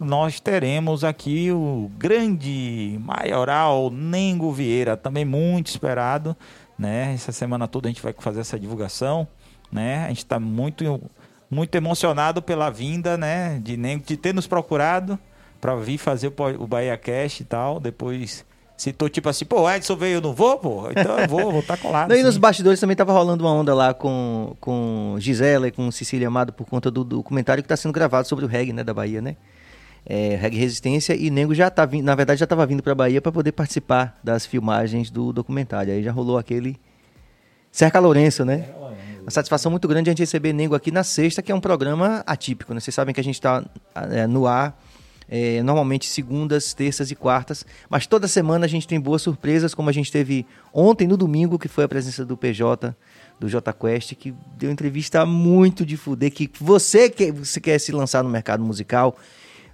nós teremos aqui o grande maioral Nengo Vieira, também muito esperado, né? Essa semana toda a gente vai fazer essa divulgação, né? A gente está muito muito emocionado pela vinda, né, de Nengo, de ter nos procurado para vir fazer o Bahia Cash e tal. Depois Se tô tipo assim, pô, Edson veio, eu não vou, pô, então eu vou, vou estar tá colado. E nos bastidores também tava rolando uma onda lá com, com Gisela e com Cecília Amado por conta do documentário que está sendo gravado sobre o reggae, né, da Bahia, né? É, reggae Resistência e Nego já tá vindo, na verdade já estava vindo para Bahia para poder participar das filmagens do documentário. Aí já rolou aquele Cerca Lourenço, né? Uma satisfação muito grande a gente receber Nego aqui na sexta, que é um programa atípico, né? Vocês sabem que a gente está é, no ar é, normalmente segundas, terças e quartas. Mas toda semana a gente tem boas surpresas, como a gente teve ontem, no domingo, que foi a presença do PJ, do J Quest, que deu entrevista muito de fuder, que você que você quer se lançar no mercado musical,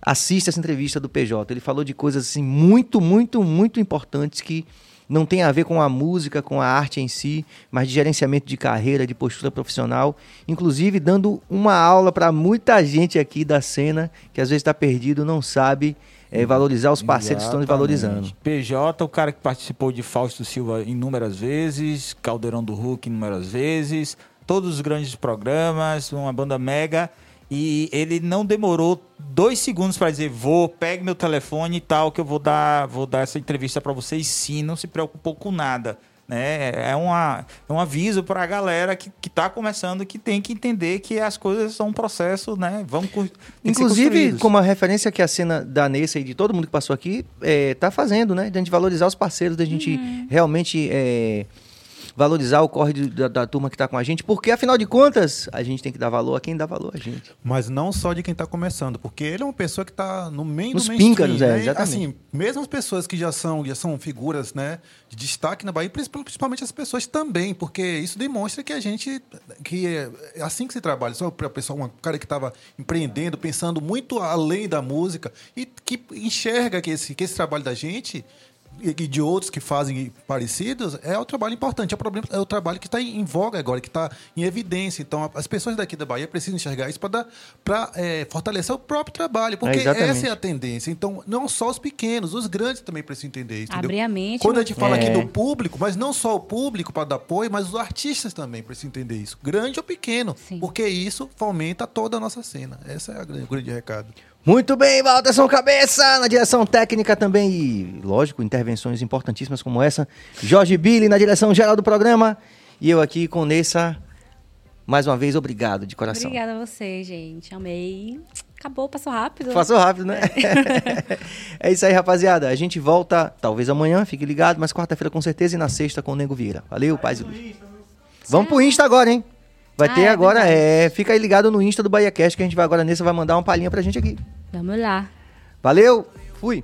assista essa entrevista do PJ. Ele falou de coisas assim muito, muito, muito importantes que não tem a ver com a música, com a arte em si, mas de gerenciamento de carreira, de postura profissional, inclusive dando uma aula para muita gente aqui da cena que às vezes está perdido, não sabe é, valorizar os parceiros que estão valorizando. PJ, o cara que participou de Fausto Silva inúmeras vezes, Caldeirão do Hulk inúmeras vezes, todos os grandes programas, uma banda mega e ele não demorou dois segundos para dizer: vou, pegue meu telefone e tal, que eu vou dar, vou dar essa entrevista para vocês. Sim, não se preocupou com nada. Né? É, uma, é um aviso para a galera que está começando que tem que entender que as coisas são um processo, né? Vão Inclusive, como a referência que a cena da Nessa e de todo mundo que passou aqui está é, fazendo, né? De a gente valorizar os parceiros, da gente uhum. realmente. É, valorizar o corre de, da, da, turma que está com a gente, porque afinal de contas, a gente tem que dar valor a quem dá valor a gente. Mas não só de quem está começando, porque ele é uma pessoa que está no meio Nos do píncaros, é, né? exatamente. Assim, mesmo as pessoas que já são, já são figuras, né, de destaque na Bahia, principalmente as pessoas também, porque isso demonstra que a gente que é assim que se trabalha, só para pessoa, um cara que estava empreendendo, pensando muito além da música e que enxerga que esse que esse trabalho da gente e de outros que fazem parecidos, é o trabalho importante. É o, problema, é o trabalho que está em voga agora, que está em evidência. Então, as pessoas daqui da Bahia precisam enxergar isso para é, fortalecer o próprio trabalho, porque é essa é a tendência. Então, não só os pequenos, os grandes também precisam entender isso. Abrir a mente. Quando a gente fala é. aqui do público, mas não só o público para dar apoio, mas os artistas também precisam entender isso. Grande ou pequeno, Sim. porque isso fomenta toda a nossa cena. Esse é o grande recado. Muito bem, Valterson Cabeça, na direção técnica também, e lógico, intervenções importantíssimas como essa. Jorge Billy na direção geral do programa. E eu aqui com Nessa. Mais uma vez, obrigado de coração. Obrigada a você, gente. Amei. Acabou, passou rápido. Passou rápido, né? É. é isso aí, rapaziada. A gente volta, talvez amanhã, fique ligado, mas quarta-feira com certeza e na sexta com o Nego Vieira. Valeu, paz e luz. Vamos pro Insta agora, hein? Vai ah, ter é agora, verdade. é. Fica aí ligado no Insta do Bahia Cast que a gente vai agora nesse vai mandar uma palhinha pra gente aqui. Vamos lá. Valeu, fui.